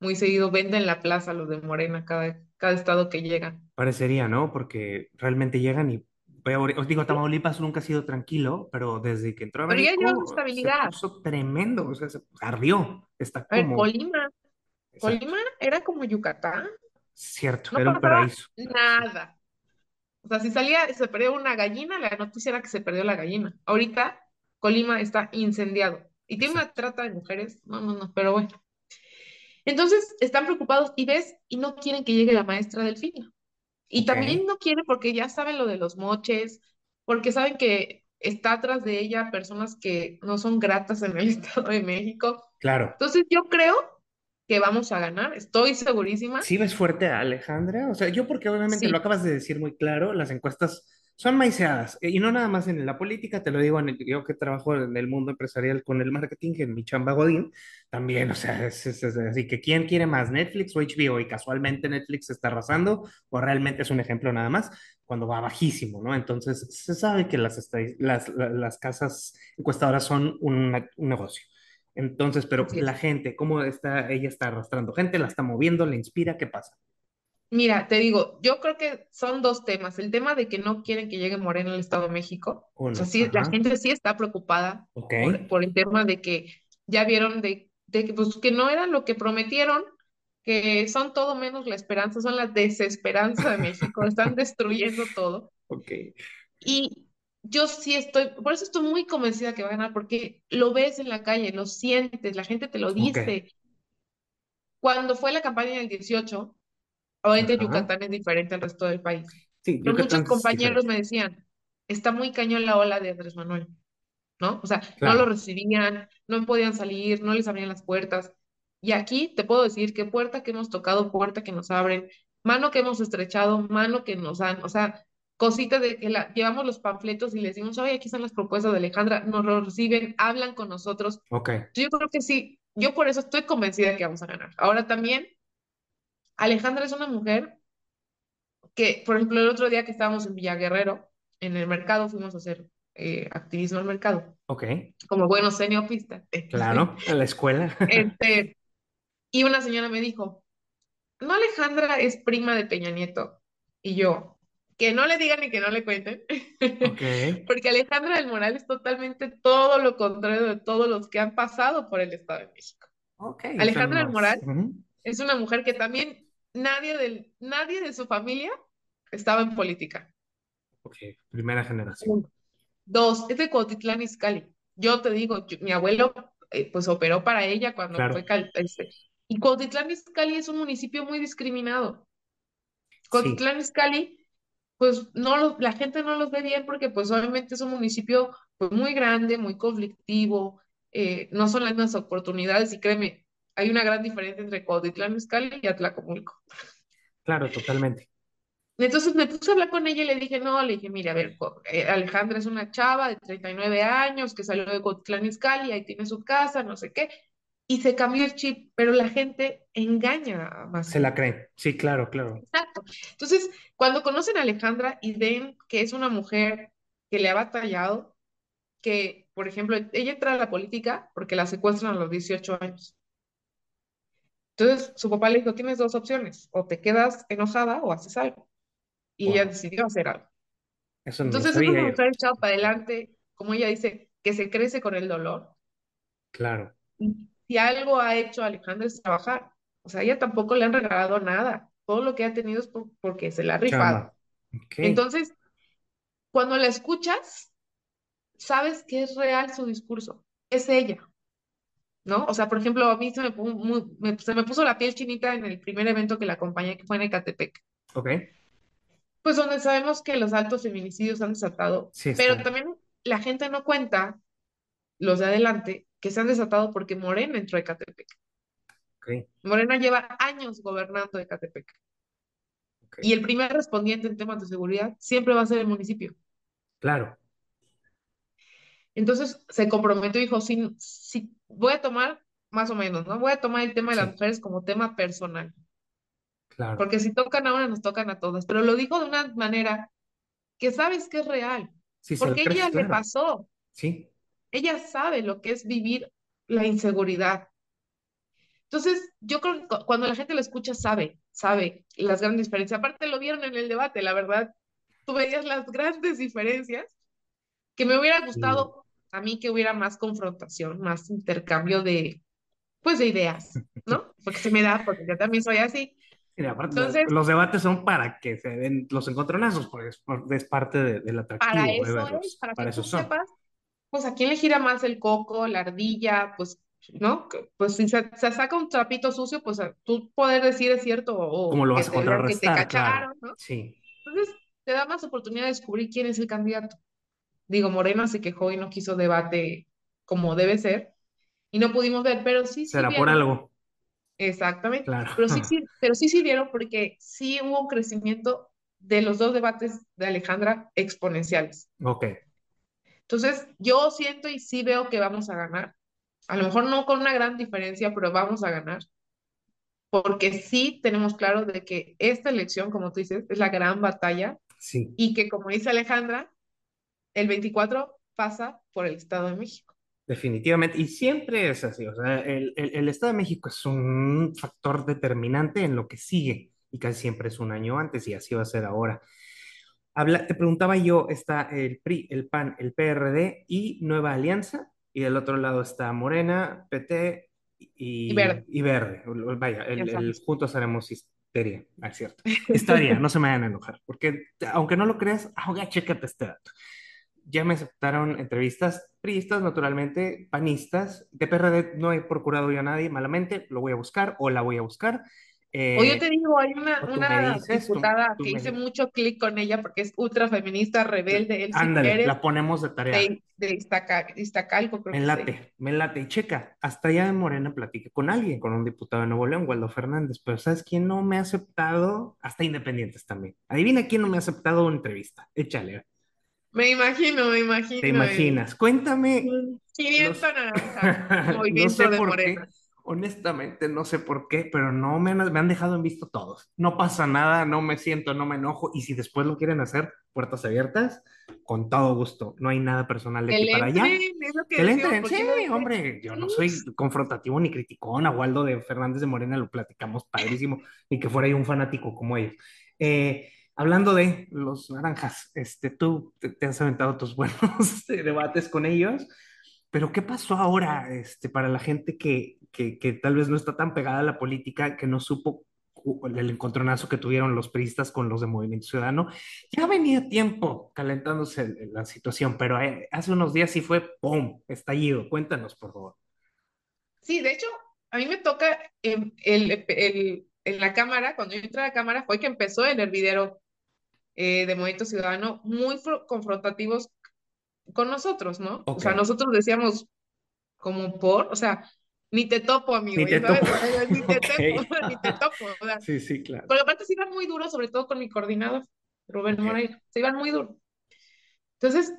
muy seguido, venden la plaza los de Morena cada, cada estado que llegan. Parecería, ¿no? Porque realmente llegan y peor. Os digo, Tamaulipas nunca ha sido tranquilo, pero desde que entró Pero ya lleva Américo se estabilidad. puso tremendo, o sea, se ardió. Está A ver, como, Colima, exacto, Colima era como Yucatán, cierto, no era un paraíso. nada. O sea, si salía, se perdió una gallina, la noticia era que se perdió la gallina. Ahorita Colima está incendiado y tiene una trata de mujeres. No, no, no, pero bueno. Entonces están preocupados y ves y no quieren que llegue la maestra Delfina. Y también no quiere porque ya saben lo de los moches, porque saben que está atrás de ella personas que no son gratas en el Estado de México. Claro. Entonces yo creo que vamos a ganar, estoy segurísima. ¿Sí ves fuerte a Alejandra? O sea, yo porque obviamente lo acabas de decir muy claro, las encuestas son maiceadas, y no nada más en la política, te lo digo, en yo que trabajo en el mundo empresarial con el marketing, en mi chamba Godín, también, o sea, es, así que ¿quién quiere más, Netflix o HBO? Y casualmente Netflix está arrasando, o realmente es un ejemplo nada más, cuando va bajísimo, ¿no? Entonces, se sabe que las, las, las casas encuestadoras son un, un negocio. Entonces, pero la gente, ¿cómo está? Ella está arrastrando gente, la está moviendo, le inspira, ¿qué pasa? Mira, te digo, yo creo que son dos temas. El tema de que no quieren que llegue Morena al Estado de México. o sea, sí, la gente sí está preocupada por, el tema de que ya vieron de, de que, pues, que no era lo que prometieron, que son todo menos la esperanza, son la desesperanza de México, están destruyendo todo. Ok. Y yo sí estoy, por eso estoy muy convencida que va a ganar, porque lo ves en la calle, lo sientes, la gente te lo dice. Cuando fue la campaña del 18, Ahorita Yucatán es diferente al resto del país. Sí, Pero muchos compañeros me decían, está muy cañón la ola de Andrés Manuel, ¿no? O sea, no lo recibían, no podían salir, no les abrían las puertas. Y aquí te puedo decir que puerta que hemos tocado, puerta que nos abren, mano que hemos estrechado, mano que nos dan, o sea, cosita de que la, llevamos los panfletos y les decimos, oye, aquí están las propuestas de Alejandra, nos lo reciben, hablan con nosotros. Ok. Yo creo que sí, yo por eso estoy convencida que vamos a ganar. Ahora también Alejandra es una mujer que, por ejemplo, el otro día que estábamos en Villaguerrero, en el mercado, fuimos a hacer eh, activismo al mercado. Ok. Como buenos seniopistas. Claro, a la escuela. Este, y una señora me dijo, ¿no Alejandra es prima de Peña Nieto? Y yo, que no le digan ni que no le cuenten. Okay. Porque Alejandra del Moral es totalmente todo lo contrario de todos los que han pasado por el Estado de México. Okay, Alejandra del Moral es una mujer que también nadie, del, nadie de su familia estaba en política. Ok, primera generación. Dos, es de Cuautitlán Izcalli. Yo te digo, mi abuelo eh, pues operó para ella cuando fue este, y Cuautitlán Izcalli es un municipio muy discriminado. Cuautitlán Izcalli, pues no la gente no los ve bien porque pues obviamente es un municipio pues, muy grande, muy conflictivo, eh, no son las mismas oportunidades y créeme, hay una gran diferencia entre Cuautitlán Izcalli y Atlacomulco. Claro, totalmente. Entonces me puse a hablar con ella y le dije, no, le dije, mira, a ver, eh, Alejandra es una chava de 39 años que salió de Cuautitlán Izcalli, ahí tiene su casa, no sé qué, y se cambió el chip, pero la gente engaña más. Se la creen, sí, claro, claro. Exacto. Entonces, cuando conocen a Alejandra y ven que es una mujer que le ha batallado, que, por ejemplo, ella entra a la política porque la secuestran a los 18 años. Entonces su papá le dijo, tienes dos opciones, o te quedas enojada o haces algo. Y ella decidió hacer algo. Entonces es una mujer echado para adelante, como ella dice, que se crece con el dolor. Claro. Y si algo ha hecho Alejandra es trabajar. O sea, ella tampoco le han regalado nada. Todo lo que ha tenido es porque se la ha rifado. Entonces, cuando la escuchas, sabes que es real su discurso. Es ella. ¿No? O sea, por ejemplo, a mí se me, se me puso la piel chinita en el primer evento que la acompañé, que fue en Ecatepec. Ok. Pues donde sabemos que los altos feminicidios han desatado, pero también la gente no cuenta, los de adelante, que se han desatado porque Morena entró a Ecatepec. Okay. Morena lleva años gobernando Ecatepec. Okay. Y el primer respondiente en temas de seguridad siempre va a ser el municipio. Claro. Entonces se comprometió y dijo, si, si voy a tomar más o menos, ¿no? Voy a tomar el tema de las mujeres como tema personal. Claro. Porque si tocan a una, nos tocan a todas. Pero lo dijo de una manera que sabes que es real. Sí, porque ella le pasó. Sí. Ella sabe lo que es vivir la inseguridad. Entonces, yo creo que cuando la gente lo escucha, sabe, sabe las grandes diferencias. Aparte, lo vieron en el debate, la verdad. Tú veías las grandes diferencias que me hubiera gustado a mí que hubiera más confrontación, más intercambio de, pues, de ideas, ¿no? Porque se me da, porque yo también soy así. Entonces, los, debates son para que se den los encontronazos, porque es, parte del atractivo. Para eso es, para, que tú sepas, pues a quién le gira más el coco, la ardilla, pues, ¿no? Pues si se, saca un trapito sucio, pues tú poder decir es cierto o ¿Cómo lo vas a contrarrestar? Que te cacharon, ¿no? Sí. te da más oportunidad de descubrir quién es el candidato. Digo, Morena se quejó y no quiso debate como debe ser, y no pudimos ver, pero sí Será por algo. Exactamente. Pero sí, sí, pero sí sirvieron porque sí hubo un crecimiento de los dos debates de Alejandra exponenciales. Ok. Entonces, yo siento y sí veo que vamos a ganar. A lo mejor no con una gran diferencia, pero vamos a ganar. Porque sí tenemos claro de que esta elección, como tú dices, es la gran batalla. Sí. Y que, como dice Alejandra, el 24 pasa por el Estado de México. Definitivamente, y siempre es así, o sea, el, el, Estado de México es un factor determinante en lo que sigue, y casi siempre es un año antes, y así va a ser ahora. Habla, te preguntaba yo, está el PRI, el PAN, el PRD y Nueva Alianza, y del otro lado está Morena, PT y, y Verde. Y verde. Vaya, el, el, juntos haremos histeria, ah, es cierto. Historia, no se me vayan a enojar, porque aunque no lo creas, ahoga, chécate este dato ya me aceptaron entrevistas priistas, naturalmente, panistas. De PRD no he procurado yo a nadie malamente, lo voy a buscar o la voy a buscar. Eh, o yo te digo, hay una, una diputada que hice mucho clic con ella porque es ultra feminista, rebelde. Ándale, la ponemos de tarea. De, de Iztacalco, creo Me late, me late. Y checa, hasta allá de Morena platiqué con alguien, con un diputado de Nuevo León, Waldo Fernández, pero ¿sabes quién no me ha aceptado? Hasta independientes también. Adivina quién no me ha aceptado una entrevista. Échale. Me imagino, me imagino. ¿Te imaginas? Cuéntame. 500 no sé por qué. Honestamente, no sé por qué, pero no me han, me han dejado en visto todos. No pasa nada, no me siento, no me enojo. Y si después lo quieren hacer, puertas abiertas, con todo gusto. No hay nada personal de aquí para allá. Que le entren, sí, hombre. Yo no soy confrontativo ni criticón. A Waldo de Fernández de Morena lo platicamos padrísimo, ni que fuera yo un fanático como ellos. Eh, Hablando de los naranjas, este, tú te, has aventado tus buenos debates con ellos, pero ¿qué pasó ahora este, para la gente que, que, que, tal vez no está tan pegada a la política, que no supo el encontronazo que tuvieron los priistas con los de Movimiento Ciudadano? Ya venía tiempo calentándose la situación, pero eh, hace unos días sí fue ¡pum! estallido. Cuéntanos, por favor. Sí, de hecho, a mí me toca el, el, en la cámara, cuando yo entré a la cámara, fue que empezó el hervidero eh, de Movimiento Ciudadano muy confrontativos con nosotros, ¿no? O sea, nosotros decíamos como por, o sea, ni te topo, amigo. Ni te topo. ni te topo, ni te topo. sí, sí, claro. Porque aparte se iban muy duros, sobre todo con mi coordinador, Rubén Moreira. Se iban muy duros. Entonces,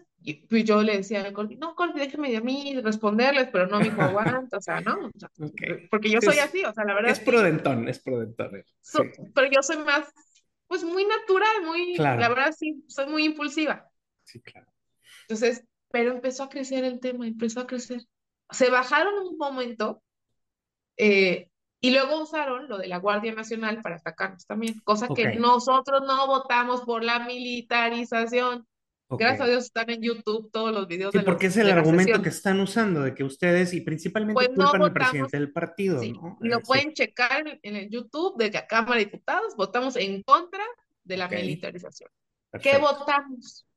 pues yo le decía al Corby, no, Corby, déjeme a mí responderles, pero no, mi hijo aguanta, o sea, ¿no? Porque yo soy así, o sea, la verdad. Es prudentón, es prudentón. Pero yo soy más pues muy natural, muy, la verdad sí, soy muy impulsiva. Sí, claro. Entonces, pero empezó a crecer el tema, empezó a crecer. Se bajaron un momento eh, y luego usaron lo de la Guardia Nacional para atacarnos también, cosa que nosotros no votamos por la militarización. Gracias a Dios están en YouTube todos los videos. Sí, porque es el argumento que están usando, de que ustedes, y principalmente pues culpan al presidente del partido. ¿no? lo eh, pueden checar en, el YouTube de la Cámara de Diputados, votamos en contra de la militarización. ¿Qué votamos?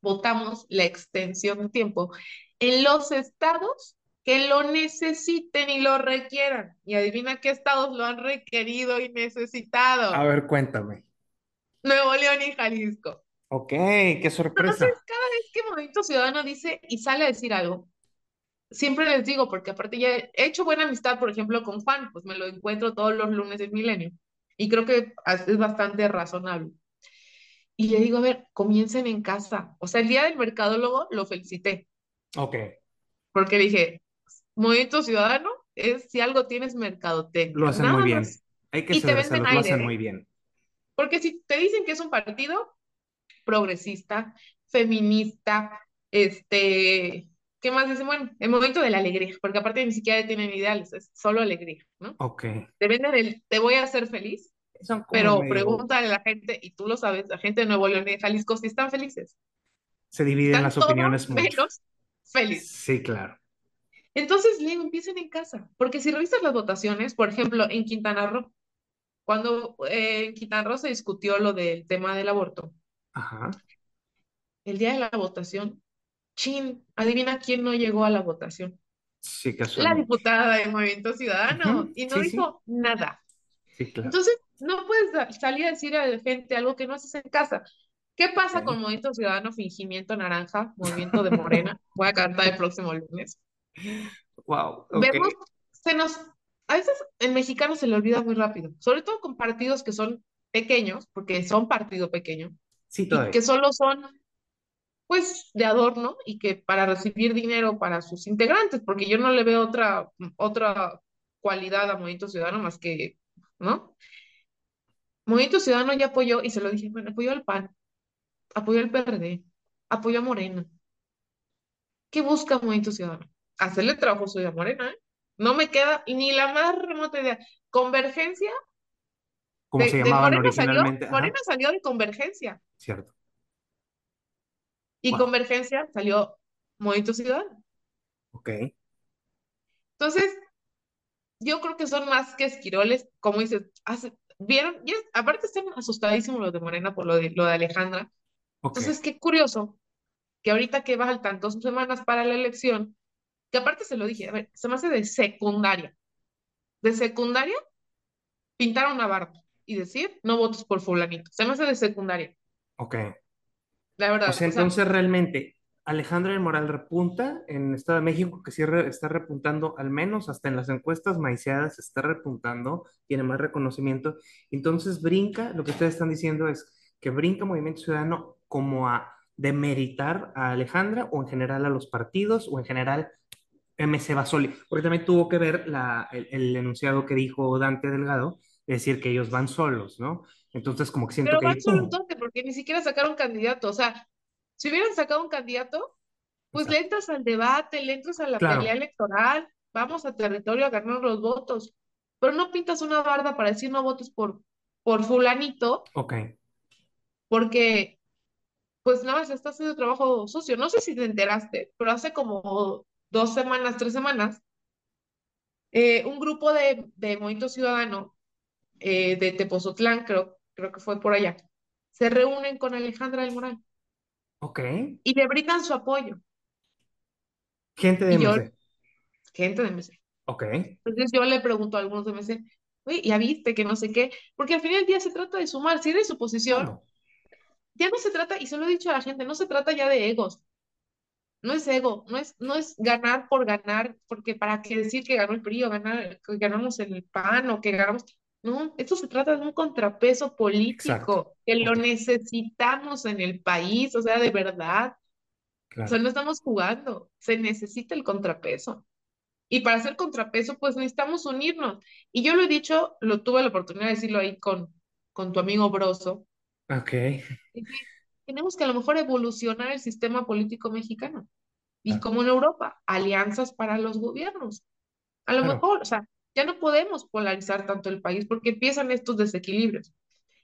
Votamos la extensión de tiempo en los estados que lo necesiten y lo requieran. Y adivina qué estados lo han requerido y necesitado. A ver, cuéntame. Nuevo León y Jalisco. Ok, qué sorpresa. Entonces, cada vez que Movimiento Ciudadano dice y sale a decir algo, siempre les digo, porque aparte ya he hecho buena amistad, por ejemplo, con Juan, pues me lo encuentro todos los lunes del milenio. Y creo que es bastante razonable. Y le digo, a ver, comiencen en casa. O sea, el día del mercadólogo lo felicité. Ok. Porque dije, Movimiento Ciudadano es si algo tienes mercadotecnia. Lo hacen muy bien. Hay que y te venden lo hacen muy bien. Porque si te dicen que es un partido, progresista, feminista, este, ¿qué más dicen? Bueno, el momento de la alegría, porque aparte ni siquiera tienen ideales, es solo alegría, ¿no? Ok. Te venden el, te voy a hacer feliz, pero pregúntale a la gente, y tú lo sabes, la gente de Nuevo León y de Jalisco si están felices. Se dividen las opiniones mucho. menos felices. Sí, claro. Entonces, le empiecen en casa, porque si revisas las votaciones, por ejemplo, en Quintana Roo, cuando eh, en Quintana Roo se discutió lo del tema del aborto, Ajá. El día de la votación, chin, adivina quién no llegó a la votación. Sí, La diputada del Movimiento Ciudadano y no dijo nada. Sí, claro. Entonces, no puedes salir a decir a la gente algo que no haces en casa. ¿Qué pasa con Movimiento Ciudadano Fingimiento Naranja, Movimiento de Morena? Voy a cantar el próximo lunes. Wow. Vemos, se nos, a veces en mexicano se le olvida muy rápido, sobre todo con partidos que son pequeños, porque son partido pequeño, sí, y que solo son pues de adorno y que para recibir dinero para sus integrantes, porque yo no le veo otra, otra cualidad a Movimiento Ciudadano más que, ¿no? Movimiento Ciudadano ya apoyó, y se lo dije, bueno, apoyó al PAN, apoyó al PRD, apoyó a Morena. ¿Qué busca Movimiento Ciudadano? Hacerle trabajo suyo a Morena, ¿eh? No me queda ni la más remota idea. Convergencia. Como se llamaban originalmente. Morena salió de Convergencia. Cierto. Y Convergencia salió Movimiento Ciudadano. Ok. Entonces, yo creo que son más que esquiroles, como dices, vieron, y aparte están asustadísimos los de Morena por lo de, lo de Alejandra. Entonces, qué curioso que ahorita que faltan dos semanas para la elección, que aparte se lo dije, a ver, se me hace de secundaria. De secundaria, pintar una barba y decir, no votes por fulanito. Se me hace de secundaria. Ok. La verdad. O sea, entonces realmente Alejandra del Moral repunta en Estado de México, que sí está repuntando, al menos hasta en las encuestas maiciadas está repuntando, tiene más reconocimiento. Entonces brinca, lo que ustedes están diciendo es que brinca Movimiento Ciudadano como a demeritar a Alejandra o en general a los partidos o en general MC Basoli, porque también tuvo que ver la, el, el, enunciado que dijo Dante Delgado, decir, que ellos van solos, ¿no? Entonces, como que siento Pero que... van solos, porque ni siquiera sacaron candidato, o sea, si hubieran sacado un candidato, pues le entras al debate, le entras a la pelea electoral, vamos a territorio a ganar los votos, pero no pintas una barda para decir no votes por, por fulanito. Ok. Porque, pues nada más está haciendo trabajo sucio. No sé si te enteraste, pero hace como dos semanas, tres semanas, eh, un grupo de, de Movimiento Ciudadano eh, de Tepozotlán, creo, creo que fue por allá, se reúnen con Alejandra del Moral. Ok. Y le brindan su apoyo. Gente de MC. gente de MC. Ok. Entonces yo le pregunto a algunos de MC, oye, ya viste que no sé qué, porque al final del día se trata de sumar, si eres oposición, ya no se trata, y se lo he dicho a la gente, no se trata ya de egos, no es ego, no es, no es ganar por ganar, porque para qué decir que ganó el PRI o ganar, que ganamos el PAN o que ganamos, no, esto se trata de un contrapeso político que lo necesitamos en el país, o sea, de verdad. O sea, no estamos jugando, se necesita el contrapeso. Y para hacer contrapeso, pues necesitamos unirnos. Y yo lo he dicho, lo tuve la oportunidad de decirlo ahí con, con tu amigo Broso. Ok tenemos que a lo mejor evolucionar el sistema político mexicano. Y como en Europa, alianzas para los gobiernos. A lo mejor, o sea, ya no podemos polarizar tanto el país porque empiezan estos desequilibrios.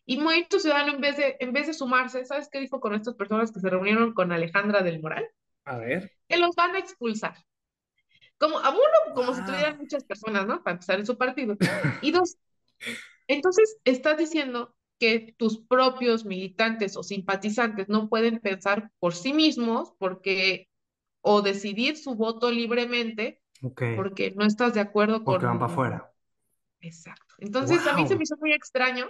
Y Movimiento Ciudadano, en vez, de, en vez de sumarse, ¿sabes qué dijo con estas personas que se reunieron con Alejandra del Moral? A ver. Que los van a expulsar. Como a uno, como si tuvieran muchas personas, ¿no? Para empezar en su partido. Y dos, entonces estás diciendo que tus propios militantes o simpatizantes no pueden pensar por sí mismos porque o decidir su voto libremente porque no estás de acuerdo con... Porque van para afuera. Exacto. Entonces a mí se me hizo muy extraño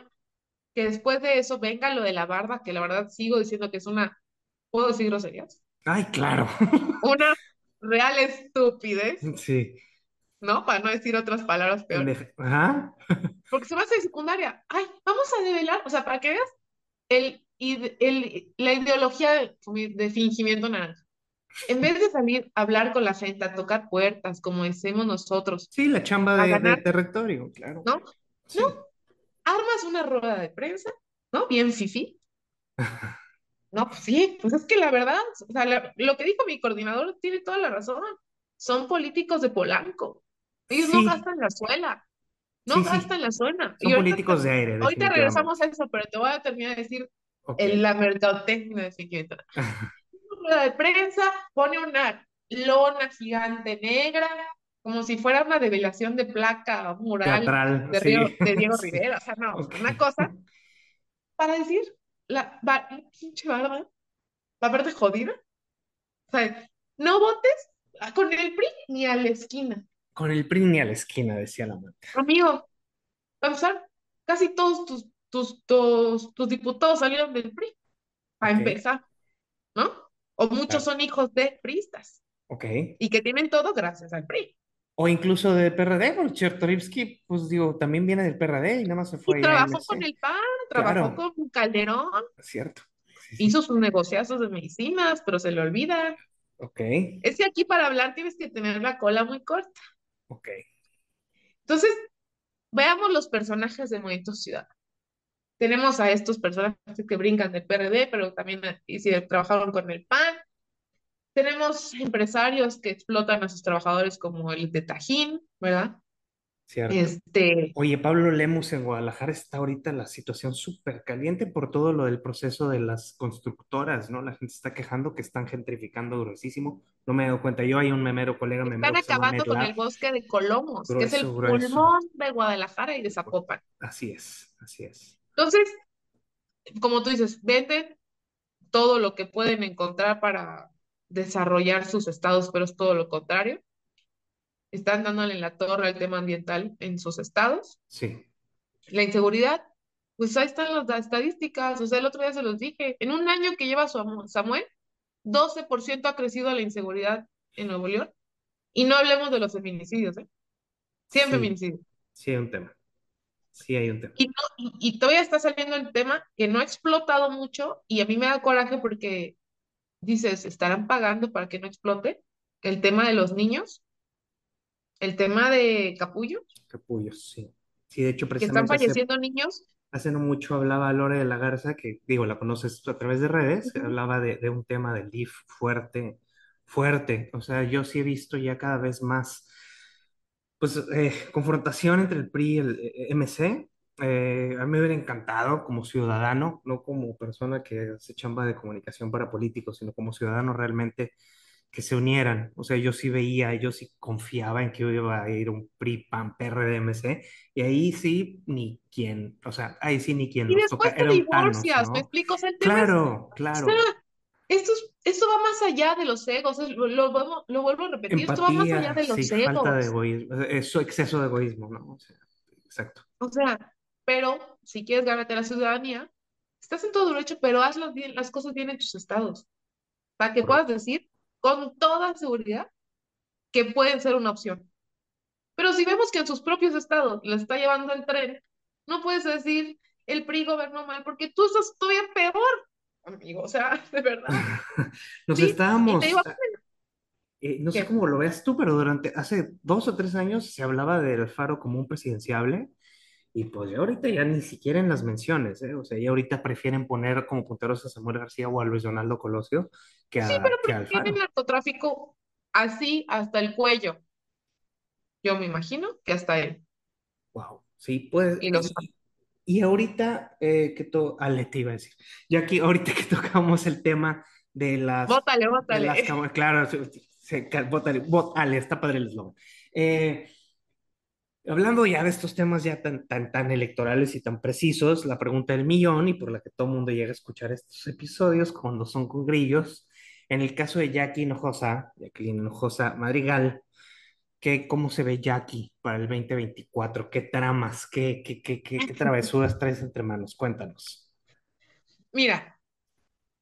que después de eso venga lo de la barba, que la verdad sigo diciendo que es una... ¿Puedo decir groserías? Ay, claro. Una real estupidez. Sí. ¿no? Para no decir otras palabras peores. Ajá. Porque se va a hacer secundaria. Ay, vamos a develar, o sea, para que veas el, el, la ideología de, fingimiento naranja. En vez de salir a hablar con la gente, a tocar puertas, como decimos nosotros. Sí, la chamba de, territorio, claro. ¿No? No. Armas una rueda de prensa, ¿no? Bien fifi. No, pues sí, pues es que la verdad, o sea, lo que dijo mi coordinador tiene toda la razón. Son políticos de Polanco. Ellos no gastan la suela. No gastan la suela. Son políticos de aire. Ahorita regresamos a eso, pero te voy a terminar de decir en la mercadotecnia de Siquieta. rueda de prensa pone una lona gigante negra, como si fuera una revelación de placa mural de, Diego Rivera. O sea, no, una cosa para decir, la, pinche barba, la parte jodida. O sea, no votes con el PRI ni a la esquina. Con el PRI ni a la esquina, decía la madre. Amigo, vamos a casi todos tus, tus, tus, diputados salieron del PRI, para empezar, ¿no? O muchos son hijos de priistas. Ok. Y que tienen todo gracias al PRI. O incluso del PRD, porque Chertorivsky, pues digo, también viene del PRD y nada más se fue. Y trabajó con el PAN, trabajó con Calderón. Cierto. Hizo sus negociazos de medicinas, pero se le olvida. Ok. Es que aquí para hablar tienes que tener la cola muy corta. Ok. Entonces, veamos los personajes de Movimiento Ciudadano. Tenemos a estos personajes que brincan del PRD, pero también y si trabajaron con el PAN. Tenemos empresarios que explotan a sus trabajadores como el de Tajín, ¿verdad? Cierto. Este... Oye, Pablo Lemus en Guadalajara está ahorita la situación súper caliente por todo lo del proceso de las constructoras, ¿no? La gente está quejando que están gentrificando gruesísimo. No me he dado cuenta. Yo hay un memero, colega memero. Están acabando con el bosque de Colomos, que es el pulmón de Guadalajara y de Zapopan. Así es, así es. Entonces, como tú dices, venden todo lo que pueden encontrar para desarrollar sus estados, pero es todo lo contrario están dándole en la torre al tema ambiental en sus estados. Sí. La inseguridad, pues ahí están las estadísticas, o sea, el otro día se los dije, en un año que lleva Samuel, 12% ha crecido la inseguridad en Nuevo León, y no hablemos de los feminicidios, ¿eh? 100 feminicidios. Sí, hay un tema. Sí, hay un tema. Y, y todavía está saliendo el tema que no ha explotado mucho, y a mí me da coraje porque dices, ¿estarán pagando para que no explote? El tema de los niños, el tema de capullos. Capullos, sí. Sí, de hecho, precisamente. Que están falleciendo niños. Hace no mucho hablaba Lore de la Garza, que digo, la conoces a través de redes, hablaba de, un tema del DIF fuerte, fuerte. O sea, yo sí he visto ya cada vez más, pues, eh, confrontación entre el PRI y el eh, MC. Eh, a mí me hubiera encantado como ciudadano, no como persona que hace chamba de comunicación para políticos, sino como ciudadano realmente que se unieran. O sea, yo sí veía, yo sí confiaba en que iba a ir un PRI, PAN, PRD, MC, y ahí sí ni quién, o sea, ahí sí ni quién. Y después te divorcias, ¿me explico? claro, claro. esto, esto va más allá de los egos, lo, lo, vuelvo a repetir, esto va más allá de los sí, egos. falta de egoísmo, eso exceso de egoísmo, ¿no? O sea, exacto. O sea, pero si quieres ganarte la ciudadanía, estás en todo derecho, pero haz las, las cosas bien en tus estados, para que puedas decir con toda seguridad que pueden ser una opción. Pero si vemos que en sus propios estados les está llevando el tren, no puedes decir el PRI gobernó mal porque tú estás todavía peor, amigo. O sea, de verdad. Nos estábamos. Eh, no sé cómo lo veas tú, pero durante hace dos o tres años se hablaba del Faro como un presidenciable y pues ya ahorita ya ni siquiera en las menciones, ¿eh? O sea, ya ahorita prefieren poner como punteros a Samuel García o a Luis Donaldo Colosio que a, sí, pero que tienen narcotráfico así hasta el cuello. Yo me imagino que hasta él. Wow, sí, pues. Y, y, ahorita eh, que todo, Ale te iba a decir, ya aquí ahorita que tocamos el tema de las... Bótale, bótale. claro, se, bótale, bótale, está padre el eslogan. Eh, Hablando ya de estos temas ya tan, tan, tan electorales y tan precisos, la pregunta del millón y por la que todo el mundo llega a escuchar estos episodios cuando son con grillos, en el caso de Jackie Hinojosa, Jacqueline Hinojosa Madrigal, ¿qué, ¿cómo se ve Jackie para el 2024? ¿Qué tramas, qué, qué, qué, qué, qué travesuras traes entre manos? Cuéntanos. Mira,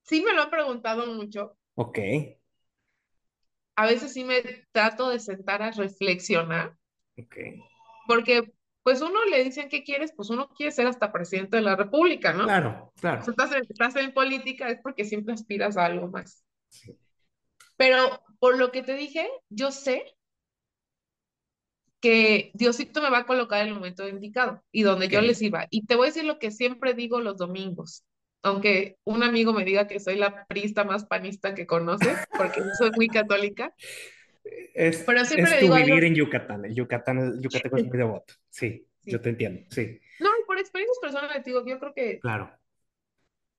sí me lo han preguntado mucho. Ok. A veces sí me trato de sentar a reflexionar. Ok porque pues uno le dicen qué quieres, pues uno quiere ser hasta presidente de la República, ¿no? Claro, claro. Si estás, en, política es porque siempre aspiras a algo más. Pero por lo que te dije, yo sé que Diosito me va a colocar en el momento indicado y donde yo les iba. Y te voy a decir lo que siempre digo los domingos, aunque un amigo me diga que soy la prista más panista que conoces, porque soy muy católica. Es, Pero es tu vivir en Yucatán. El Yucatán, el Yucatán es muy devoto. Sí, yo te entiendo, sí. No, y por experiencias personales, digo, yo creo que... Claro.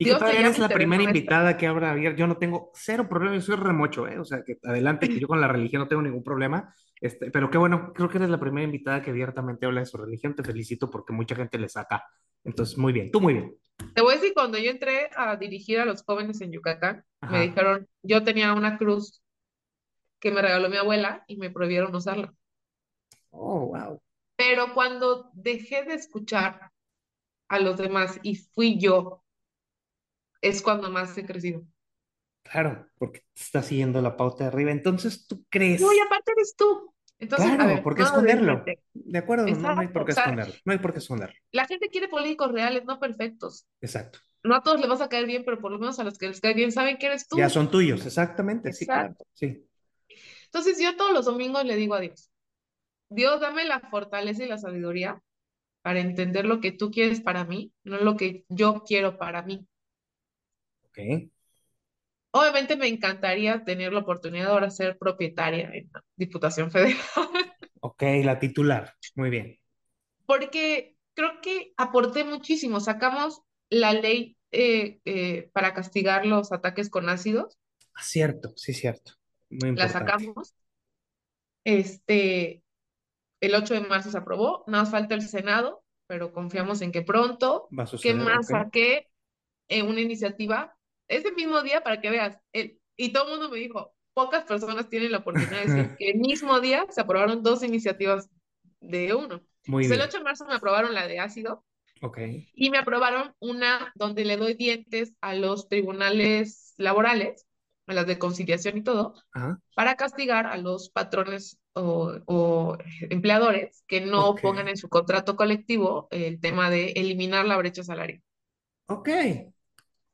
Y que todavía eres la primera invitada que habrá abierto. Yo no tengo cero problema, yo soy remocho, ¿eh? O sea, que adelante, que yo con la religión no tengo ningún problema. Este, pero qué bueno, creo que eres la primera invitada que abiertamente habla de su religión. Te felicito porque mucha gente le saca. Entonces, muy bien, tú muy bien. Te voy a decir, cuando yo entré a dirigir a los jóvenes en Yucatán, me dijeron, yo tenía una cruz que me regaló mi abuela y me prohibieron usarla. Oh, wow. Pero cuando dejé de escuchar a los demás y fui yo, es cuando más he crecido. Claro, porque te está siguiendo la pauta de arriba. Entonces, ¿tú crees? No, y aparte eres tú. Entonces, claro, ¿por qué esconderlo? De acuerdo, no, hay por qué esconderlo. No hay por qué esconderlo. La gente quiere políticos reales, no perfectos. Exacto. No a todos les vas a caer bien, pero por lo menos a los que les cae bien saben que eres tú. Ya son tuyos, exactamente. Sí, claro. Sí. Entonces, yo todos los domingos le digo a Dios, Dios, dame la fortaleza y la sabiduría para entender lo que tú quieres para mí, no lo que yo quiero para mí. Ok. Obviamente me encantaría tener la oportunidad de ahora ser propietaria en la Diputación Federal. Ok, la titular. Muy bien. Porque creo que aporté muchísimo. Sacamos la ley eh, eh, para castigar los ataques con ácidos. Ah, cierto, sí, cierto. Muy. La sacamos. Este, el 8 de marzo se aprobó. Nada más falta el Senado, pero confiamos en que pronto. Va a suceder, ¿Qué más saqué? en una iniciativa ese mismo día para que veas. El, y todo el mundo me dijo, pocas personas tienen la oportunidad de decir que el mismo día se aprobaron dos iniciativas de uno. Muy bien. El 8 de marzo me aprobaron la de ácido. Ok. Y me aprobaron una donde le doy dientes a los tribunales laborales, las de conciliación y todo, para castigar a los patrones o, empleadores que no pongan en su contrato colectivo el tema de eliminar la brecha salarial. Ok.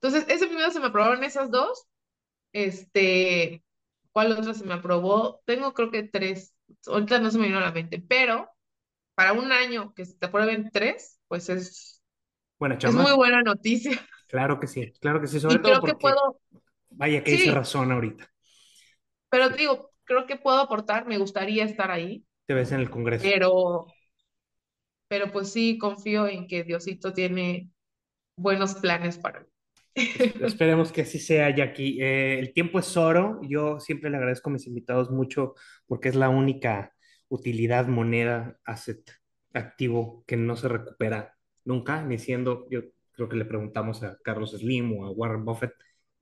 Entonces, ese primero se me aprobaron esas dos. Este, ¿cuál otra se me aprobó? Tengo creo que tres. Ahorita no se me vino a la mente, pero para un año que se te aprueben tres, pues es, buena es muy buena noticia. Claro que sí, claro que sí, sobre todo porque, que puedo, vaya que hice razón ahorita. Pero te digo, creo que puedo aportar, me gustaría estar ahí. Te ves en el Congreso. Pero, pero pues sí, confío en que Diosito tiene buenos planes para mí. Esperemos que así sea, Jackie. Eh, el tiempo es oro. Yo siempre le agradezco a mis invitados mucho porque es la única utilidad, moneda, asset activo que no se recupera nunca, ni siendo, yo creo que le preguntamos a Carlos Slim o a Warren Buffett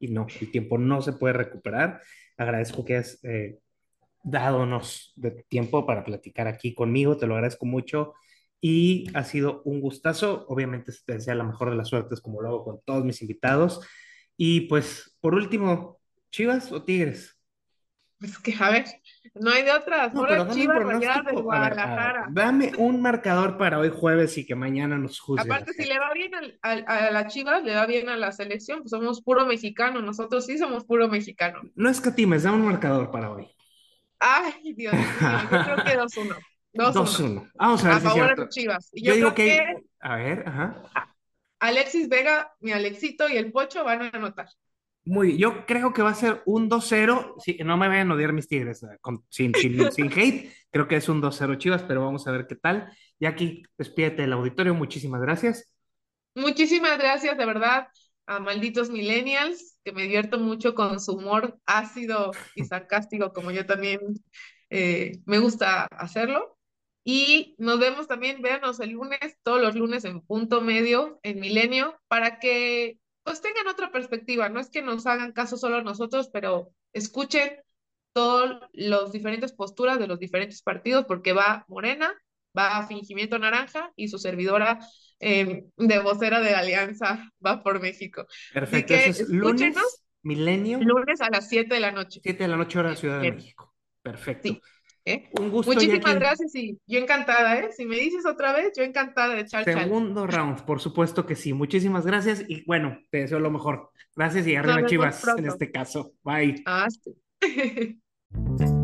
y no, el tiempo no se puede recuperar. Agradezco que has eh, dadonos tiempo para platicar aquí conmigo, te lo agradezco mucho y ha sido un gustazo. Obviamente te desea la mejor de las suertes como lo hago con todos mis invitados. Y pues, por último, ¿Chivas o Tigres? Pues que, a ver, no hay de otras. No, Chivas de Guadalajara. dame un marcador para hoy jueves y que mañana nos juzgue. Aparte, si le va bien a la Chivas, le va bien a la selección, pues somos puro mexicano. Nosotros sí somos puro mexicano. No escatimes, da un marcador para hoy. Ay, Dios mío, yo creo que 2-1. 2-1. Vamos a ver. A favor de Chivas. yo, digo que... A ver, ajá. Alexis Vega, mi Alexito y el Pocho van a anotar. Muy, yo creo que va a ser un 2-0. Sí, no me vayan a odiar mis tigres eh, sin, sin, sin, hate. Creo que es un 2-0 Chivas, pero vamos a ver qué tal. Y aquí, despídete del auditorio. Muchísimas gracias. Muchísimas gracias, de verdad, a malditos millennials, que me divierto mucho con su humor ácido y sarcástico, como yo también eh, me gusta hacerlo. Y nos vemos también, véanos el lunes, todos los lunes en punto medio, en Milenio, para que pues tengan otra perspectiva. No es que nos hagan caso solo nosotros, pero escuchen todas las diferentes posturas de los diferentes partidos, porque va Morena, va Fingimiento Naranja y su servidora em, de vocera de Alianza va por México. Perfecto. Así que lunes, Milenio. Lunes a las 7 de la noche. 7 de la noche, hora de Ciudad de México. Perfecto. Sí. ¿Eh? Un gusto. Muchísimas gracias y yo encantada, ¿eh? Si me dices otra vez, yo encantada de echar Segundo round, por supuesto que sí. Muchísimas gracias y bueno, te deseo lo mejor. Gracias y arriba Chivas en este caso. Bye. Hasta.